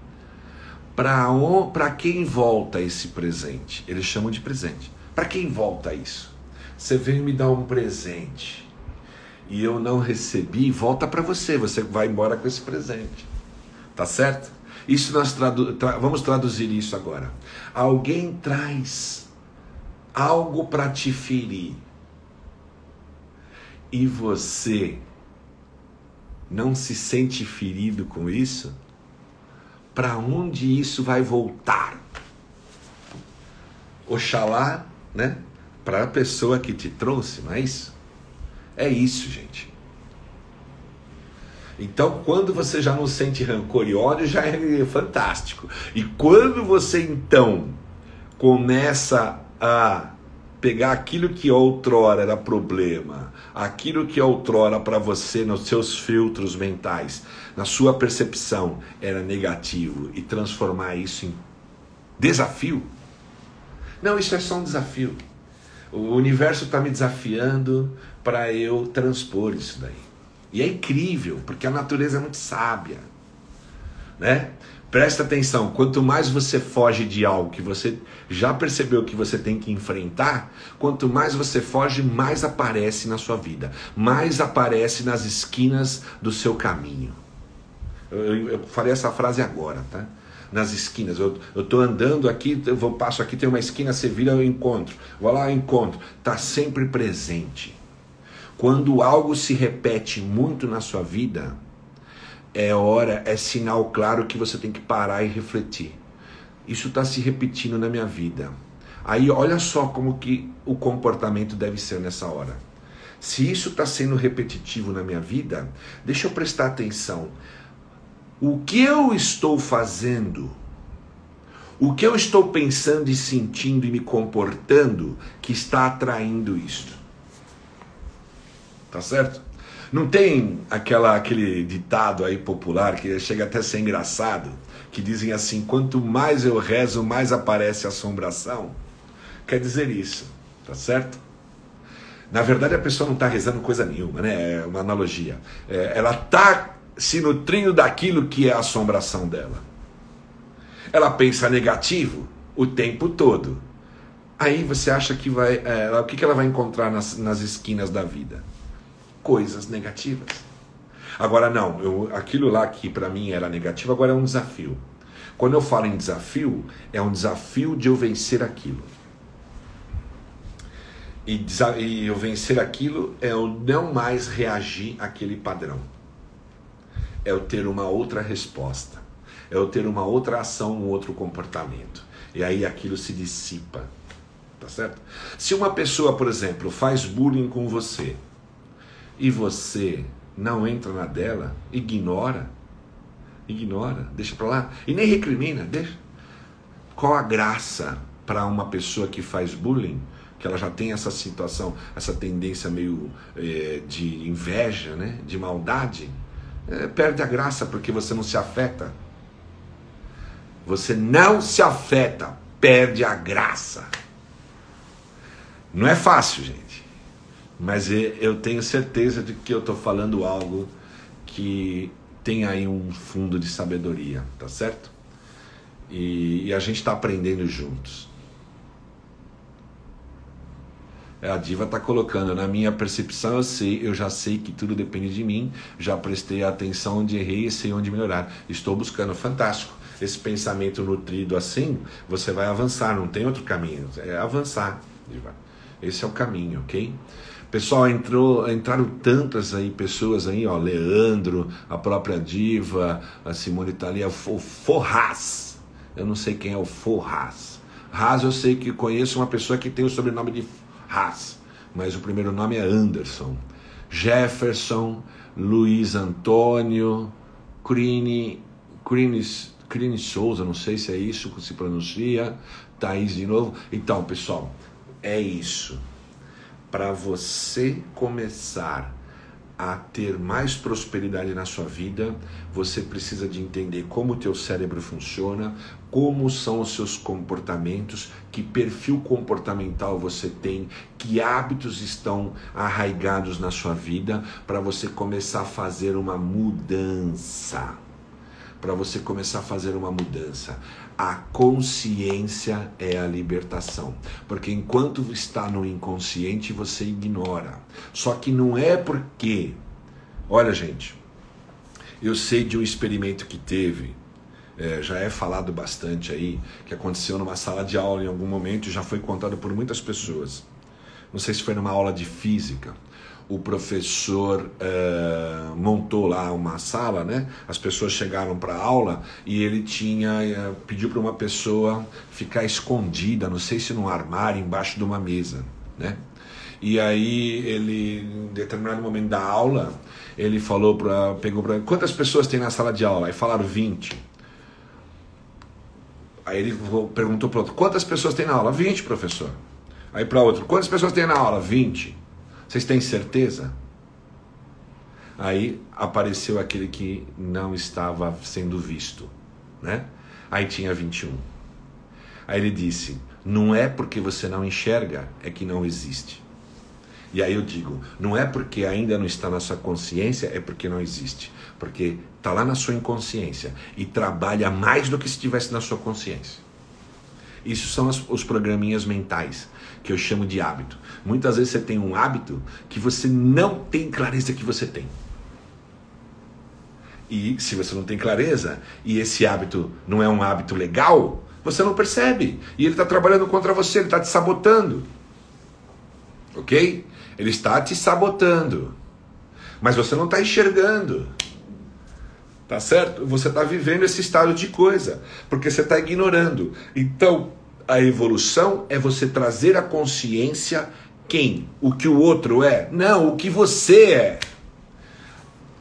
para quem volta esse presente? Eles chamam de presente. Para quem volta isso? Você veio me dar um presente e eu não recebi volta para você você vai embora com esse presente Tá certo? Isso nós tradu tra vamos traduzir isso agora. Alguém traz algo para te ferir. E você não se sente ferido com isso? Para onde isso vai voltar? Oxalá, né? Para a pessoa que te trouxe, não é isso? É isso, gente. Então, quando você já não sente rancor e ódio, já é fantástico. E quando você então começa a pegar aquilo que outrora era problema, aquilo que outrora para você nos seus filtros mentais, na sua percepção era negativo e transformar isso em desafio. Não, isso é só um desafio. O universo está me desafiando para eu transpor isso daí. E é incrível, porque a natureza é muito sábia. Né? Presta atenção, quanto mais você foge de algo que você já percebeu que você tem que enfrentar, quanto mais você foge, mais aparece na sua vida, mais aparece nas esquinas do seu caminho. Eu, eu falei essa frase agora, tá? Nas esquinas. Eu estou andando aqui, eu vou, passo aqui, tem uma esquina, você vira, eu encontro. Vou lá, eu encontro. Está sempre presente. Quando algo se repete muito na sua vida, é hora, é sinal claro que você tem que parar e refletir. Isso está se repetindo na minha vida. Aí olha só como que o comportamento deve ser nessa hora. Se isso está sendo repetitivo na minha vida, deixa eu prestar atenção. O que eu estou fazendo, o que eu estou pensando e sentindo e me comportando que está atraindo isso? Tá certo? Não tem aquela, aquele ditado aí popular que chega até a ser engraçado, que dizem assim: quanto mais eu rezo, mais aparece assombração. Quer dizer isso, tá certo? Na verdade, a pessoa não está rezando coisa nenhuma, né? É uma analogia. É, ela está se nutrindo daquilo que é a assombração dela. Ela pensa negativo o tempo todo. Aí você acha que vai. É, o que, que ela vai encontrar nas, nas esquinas da vida? Coisas negativas. Agora, não, eu, aquilo lá que para mim era negativo, agora é um desafio. Quando eu falo em desafio, é um desafio de eu vencer aquilo. E, e eu vencer aquilo é eu não mais reagir àquele padrão. É eu ter uma outra resposta. É eu ter uma outra ação, um outro comportamento. E aí aquilo se dissipa. Tá certo? Se uma pessoa, por exemplo, faz bullying com você e você não entra na dela, ignora, ignora, deixa para lá e nem recrimina, deixa. Qual a graça para uma pessoa que faz bullying que ela já tem essa situação, essa tendência meio é, de inveja, né, de maldade, é, perde a graça porque você não se afeta. Você não se afeta, perde a graça. Não é fácil, gente, mas eu tenho certeza de que eu estou falando algo que tem aí um fundo de sabedoria, tá certo? E, e a gente está aprendendo juntos. É, a diva está colocando, na minha percepção, eu sei, eu já sei que tudo depende de mim, já prestei atenção onde errei e sei onde melhorar. Estou buscando, fantástico. Esse pensamento nutrido assim, você vai avançar, não tem outro caminho, é avançar, diva. Esse é o caminho, ok? Pessoal, entrou, entraram tantas aí pessoas aí, ó, Leandro, a própria diva, a Simone Italia, o Forraz. Eu não sei quem é o Forraz. Raz eu sei que conheço uma pessoa que tem o sobrenome de Haas, mas o primeiro nome é Anderson. Jefferson, Luiz Antônio, Crine, Crine, Crine Souza, não sei se é isso que se pronuncia, Thaís de novo. Então, pessoal, é isso. Para você começar a ter mais prosperidade na sua vida, você precisa de entender como o teu cérebro funciona, como são os seus comportamentos, que perfil comportamental você tem, que hábitos estão arraigados na sua vida, para você começar a fazer uma mudança. Para você começar a fazer uma mudança. A consciência é a libertação. Porque enquanto está no inconsciente, você ignora. Só que não é porque. Olha, gente, eu sei de um experimento que teve, é, já é falado bastante aí, que aconteceu numa sala de aula em algum momento e já foi contado por muitas pessoas. Não sei se foi numa aula de física o professor uh, montou lá uma sala, né? As pessoas chegaram para aula e ele tinha uh, pediu para uma pessoa ficar escondida, não sei se num armário embaixo de uma mesa, né? E aí ele, em determinado momento da aula, ele falou para pegou para quantas pessoas tem na sala de aula? Aí falaram 20. Aí ele perguntou para outro, quantas pessoas tem na aula? 20, professor. Aí para outro, quantas pessoas tem na aula? 20. Vocês têm certeza? Aí apareceu aquele que não estava sendo visto, né? Aí tinha 21. Aí ele disse: "Não é porque você não enxerga, é que não existe". E aí eu digo: "Não é porque ainda não está na sua consciência, é porque não existe, porque está lá na sua inconsciência e trabalha mais do que se estivesse na sua consciência". Isso são os programinhas mentais que eu chamo de hábito. Muitas vezes você tem um hábito que você não tem clareza que você tem. E se você não tem clareza e esse hábito não é um hábito legal, você não percebe. E ele está trabalhando contra você, ele está te sabotando. Ok? Ele está te sabotando. Mas você não está enxergando. Tá certo? Você está vivendo esse estado de coisa, porque você está ignorando. Então, a evolução é você trazer a consciência quem? O que o outro é? Não, o que você é.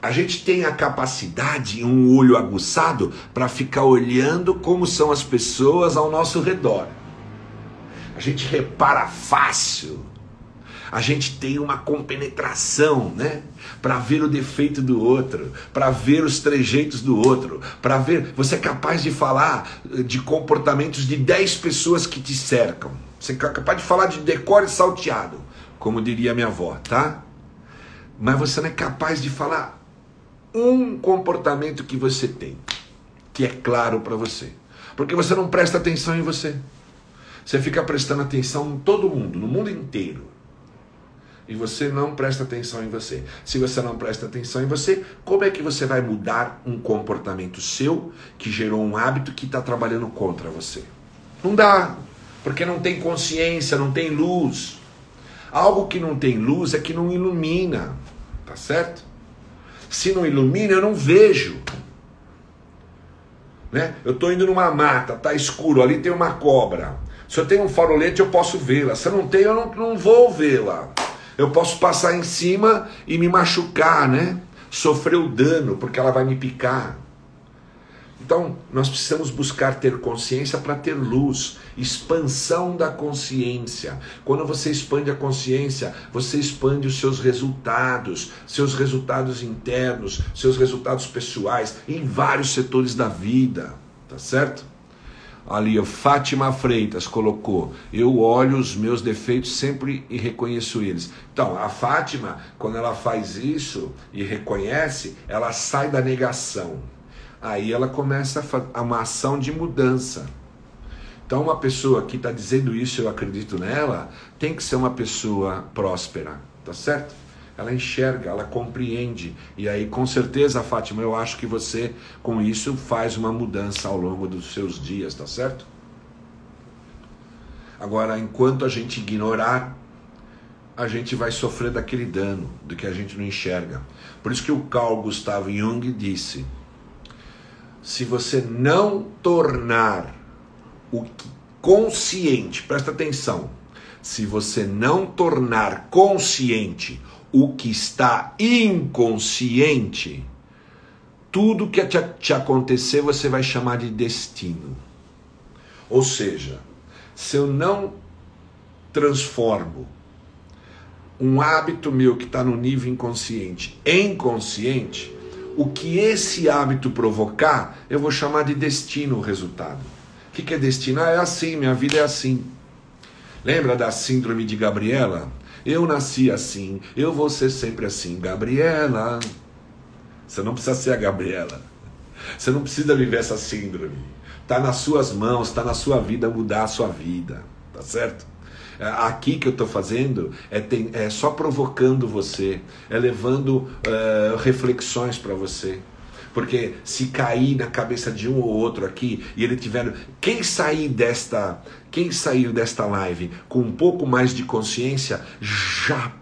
A gente tem a capacidade, um olho aguçado, para ficar olhando como são as pessoas ao nosso redor. A gente repara fácil. A gente tem uma compenetração, né? Para ver o defeito do outro, para ver os trejeitos do outro, para ver. Você é capaz de falar de comportamentos de 10 pessoas que te cercam. Você é capaz de falar de decore salteado, como diria minha avó, tá? Mas você não é capaz de falar um comportamento que você tem, que é claro para você. Porque você não presta atenção em você. Você fica prestando atenção em todo mundo, no mundo inteiro. E você não presta atenção em você. Se você não presta atenção em você, como é que você vai mudar um comportamento seu que gerou um hábito que está trabalhando contra você? Não dá, porque não tem consciência, não tem luz. Algo que não tem luz é que não ilumina, tá certo? Se não ilumina, eu não vejo. Né? Eu estou indo numa mata, tá escuro, ali tem uma cobra. Se eu tenho um farolete, eu posso vê-la. Se eu não tenho, eu não, não vou vê-la. Eu posso passar em cima e me machucar, né? Sofrer o dano, porque ela vai me picar. Então, nós precisamos buscar ter consciência para ter luz, expansão da consciência. Quando você expande a consciência, você expande os seus resultados, seus resultados internos, seus resultados pessoais em vários setores da vida, tá certo? Ali, o Fátima Freitas colocou: Eu olho os meus defeitos sempre e reconheço eles. Então, a Fátima, quando ela faz isso e reconhece, ela sai da negação. Aí ela começa a uma ação de mudança. Então, uma pessoa que está dizendo isso, eu acredito nela, tem que ser uma pessoa próspera, tá certo? Ela enxerga, ela compreende. E aí, com certeza, Fátima, eu acho que você, com isso, faz uma mudança ao longo dos seus dias, tá certo? Agora, enquanto a gente ignorar, a gente vai sofrer daquele dano, do que a gente não enxerga. Por isso que o Carl Gustav Jung disse: se você não tornar o consciente, presta atenção, se você não tornar consciente o que está inconsciente, tudo que te, te acontecer você vai chamar de destino. Ou seja, se eu não transformo um hábito meu que está no nível inconsciente em consciente, o que esse hábito provocar, eu vou chamar de destino o resultado. O que, que é destino? Ah, é assim, minha vida é assim. Lembra da síndrome de Gabriela? Eu nasci assim, eu vou ser sempre assim. Gabriela. Você não precisa ser a Gabriela. Você não precisa viver essa síndrome. Está nas suas mãos, está na sua vida mudar a sua vida. Tá certo? É, aqui que eu estou fazendo é, tem, é, só provocando você, é levando uh, reflexões para você. Porque se cair na cabeça de um ou outro aqui e ele tiver. Quem sair desta. Quem sair desta live com um pouco mais de consciência já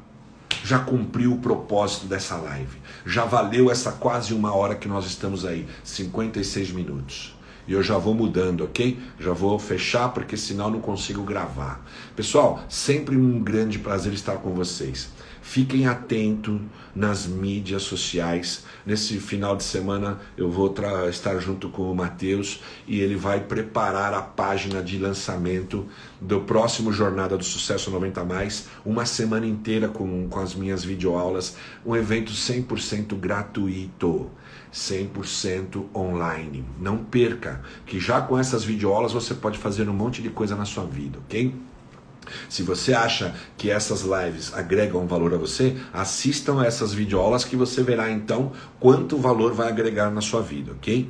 já cumpriu o propósito dessa live. Já valeu essa quase uma hora que nós estamos aí, 56 minutos. E eu já vou mudando, ok? Já vou fechar porque senão não consigo gravar. Pessoal, sempre um grande prazer estar com vocês. Fiquem atentos nas mídias sociais. Nesse final de semana eu vou estar junto com o Matheus e ele vai preparar a página de lançamento do próximo Jornada do Sucesso 90 Mais, uma semana inteira com, com as minhas videoaulas, um evento 100% gratuito. 100% online. Não perca, que já com essas videoaulas você pode fazer um monte de coisa na sua vida, ok? Se você acha que essas lives agregam valor a você, assistam essas videoaulas que você verá então quanto valor vai agregar na sua vida, ok?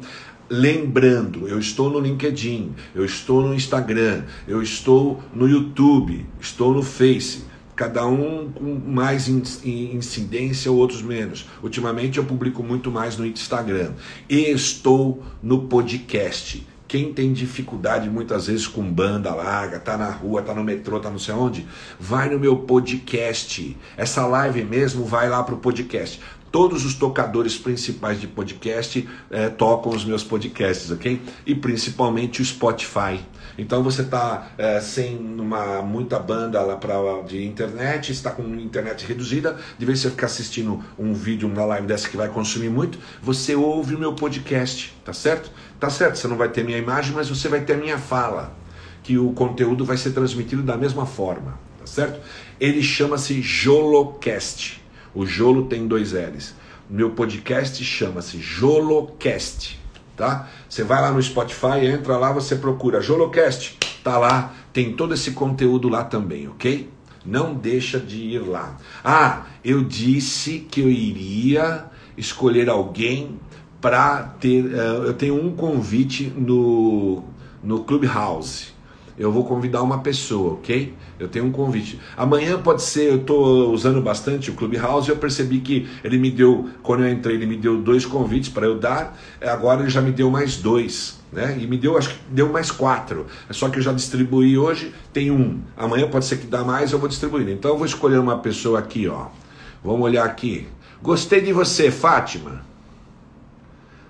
Lembrando, eu estou no LinkedIn, eu estou no Instagram, eu estou no YouTube, estou no Face, cada um com mais incidência, outros menos. Ultimamente eu publico muito mais no Instagram. E estou no podcast. Quem tem dificuldade muitas vezes com banda larga, tá na rua, tá no metrô, tá não sei onde, vai no meu podcast. Essa live mesmo vai lá pro podcast. Todos os tocadores principais de podcast é, tocam os meus podcasts, ok? E principalmente o Spotify. Então você está é, sem uma, muita banda lá pra, de internet, está com internet reduzida, de vez você ficar assistindo um vídeo, uma live dessa que vai consumir muito, você ouve o meu podcast, tá certo? Tá certo, você não vai ter minha imagem, mas você vai ter minha fala, que o conteúdo vai ser transmitido da mesma forma, tá certo? Ele chama-se Jolocast. O Jolo tem dois L's. Meu podcast chama-se Jolocast, tá? Você vai lá no Spotify, entra lá, você procura Jolocast, tá lá, tem todo esse conteúdo lá também, ok? Não deixa de ir lá. Ah, eu disse que eu iria escolher alguém para ter. Uh, eu tenho um convite no, no Clubhouse. Eu vou convidar uma pessoa, ok? Eu tenho um convite. Amanhã pode ser, eu estou usando bastante o Clubhouse eu percebi que ele me deu, quando eu entrei, ele me deu dois convites para eu dar, agora ele já me deu mais dois. Né? E me deu, acho que deu mais quatro. É só que eu já distribuí hoje, tem um. Amanhã pode ser que dá mais, eu vou distribuir. Então eu vou escolher uma pessoa aqui, ó. Vamos olhar aqui. Gostei de você, Fátima.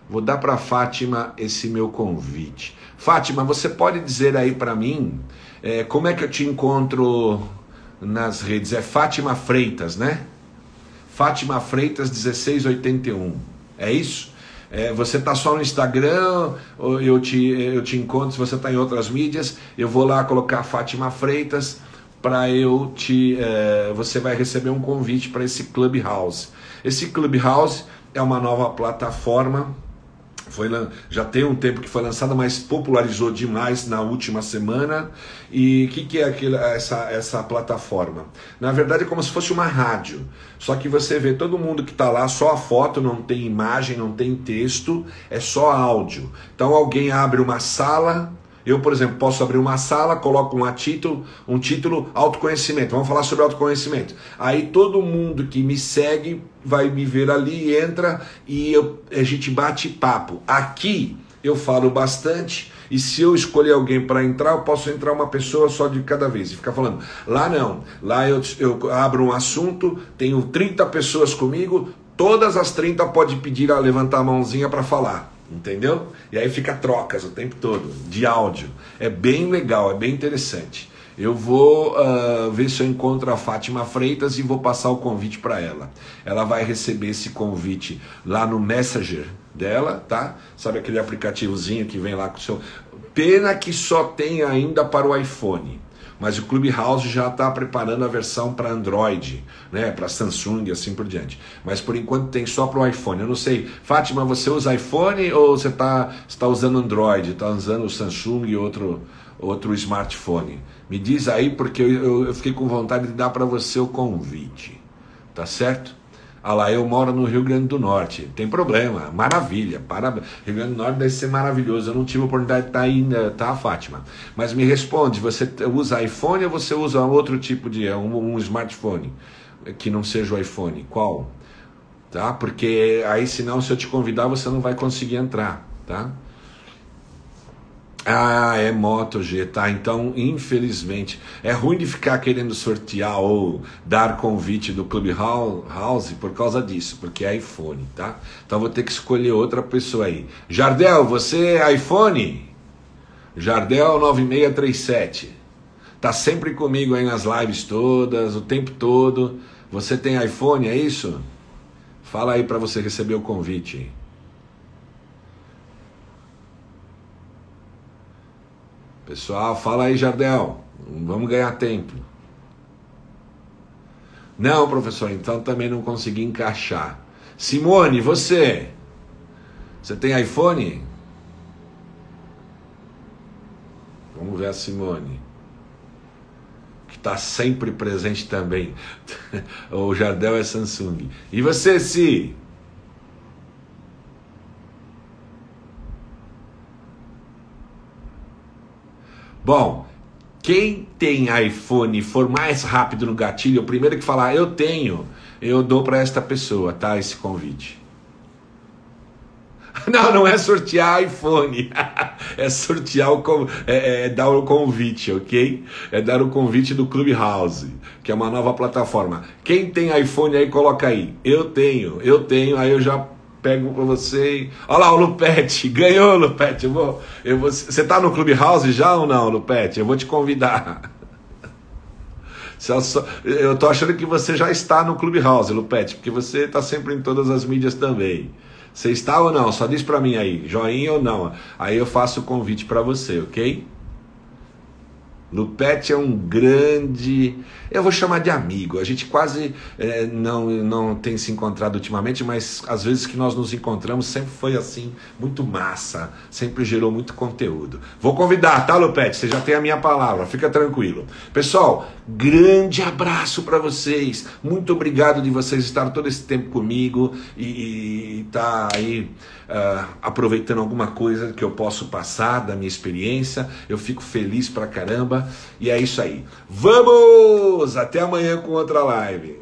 Vou dar para Fátima esse meu convite. Fátima, você pode dizer aí para mim é, como é que eu te encontro nas redes? É Fátima Freitas, né? Fátima Freitas 1681. É isso? É, você está só no Instagram, eu te, eu te encontro, se você está em outras mídias, eu vou lá colocar Fátima Freitas para eu te. É, você vai receber um convite para esse Clubhouse. Esse Clubhouse é uma nova plataforma. Foi, já tem um tempo que foi lançada, mas popularizou demais na última semana. E o que, que, é aquele, essa, essa plataforma? Na verdade é como se fosse uma rádio. Só que você vê todo mundo que está lá, só a foto, não tem imagem, não tem texto, é só áudio. Então alguém abre uma sala eu, por exemplo, posso abrir uma sala, coloco um título, um título autoconhecimento. Vamos falar sobre autoconhecimento. Aí todo mundo que me segue vai me ver ali, entra e eu, a gente bate papo. Aqui eu falo bastante e se eu escolher alguém para entrar, eu posso entrar uma pessoa só de cada vez e ficar falando. Lá não. Lá eu, eu abro um assunto, tenho 30 pessoas comigo, todas as 30 pode pedir a levantar a mãozinha para falar. Entendeu? E aí fica trocas o tempo todo de áudio. É bem legal, é bem interessante. Eu vou uh, ver se eu encontro a Fátima Freitas e vou passar o convite para ela. Ela vai receber esse convite lá no Messenger dela, tá? Sabe aquele aplicativozinho que vem lá com o seu. Pena que só tem ainda para o iPhone mas o Clubhouse já está preparando a versão para Android, né, para Samsung e assim por diante. Mas por enquanto tem só para o iPhone. Eu não sei, Fátima, você usa iPhone ou você está tá usando Android? Está usando o Samsung e outro, outro smartphone? Me diz aí, porque eu, eu, eu fiquei com vontade de dar para você o convite. Tá certo? Ah lá, eu moro no Rio Grande do Norte. Tem problema, maravilha. Parabéns. Rio Grande do Norte deve ser maravilhoso. Eu não tive a oportunidade de estar ainda, tá, Fátima? Mas me responde: você usa iPhone ou você usa outro tipo de. um, um smartphone que não seja o iPhone? Qual? Tá? Porque aí, senão, se eu te convidar, você não vai conseguir entrar, tá? Ah, é Moto G, tá? Então, infelizmente, é ruim de ficar querendo sortear ou dar convite do Clubhouse por causa disso, porque é iPhone, tá? Então vou ter que escolher outra pessoa aí. Jardel, você é iPhone? Jardel 9637. Tá sempre comigo aí nas lives todas, o tempo todo. Você tem iPhone, é isso? Fala aí para você receber o convite. Pessoal, fala aí, Jardel. Vamos ganhar tempo. Não, professor, então também não consegui encaixar. Simone, você? Você tem iPhone? Vamos ver a Simone. Que está sempre presente também. o Jardel é Samsung. E você, Si? Bom, quem tem iPhone for mais rápido no gatilho, o primeiro que falar eu tenho, eu dou para esta pessoa, tá? Esse convite. Não, não é sortear iPhone, é sortear o é, é, dar o convite, ok? É dar o convite do Clubhouse, que é uma nova plataforma. Quem tem iPhone aí, coloca aí. Eu tenho, eu tenho, aí eu já pego pra você e... Olha lá o Lupete, ganhou Lupete, eu vou, eu vou... Você tá no Clubhouse já ou não, Lupete? Eu vou te convidar. Eu tô achando que você já está no Clubhouse, Lupete, porque você está sempre em todas as mídias também. Você está ou não? Só diz para mim aí, joinha ou não. Aí eu faço o convite para você, ok? Lupete é um grande, eu vou chamar de amigo. A gente quase é, não, não tem se encontrado ultimamente, mas às vezes que nós nos encontramos sempre foi assim, muito massa, sempre gerou muito conteúdo. Vou convidar, tá, Lupete? Você já tem a minha palavra, fica tranquilo. Pessoal, grande abraço para vocês. Muito obrigado de vocês estar todo esse tempo comigo e, estar tá aí uh, aproveitando alguma coisa que eu posso passar da minha experiência. Eu fico feliz pra caramba. E é isso aí. Vamos! Até amanhã com outra live.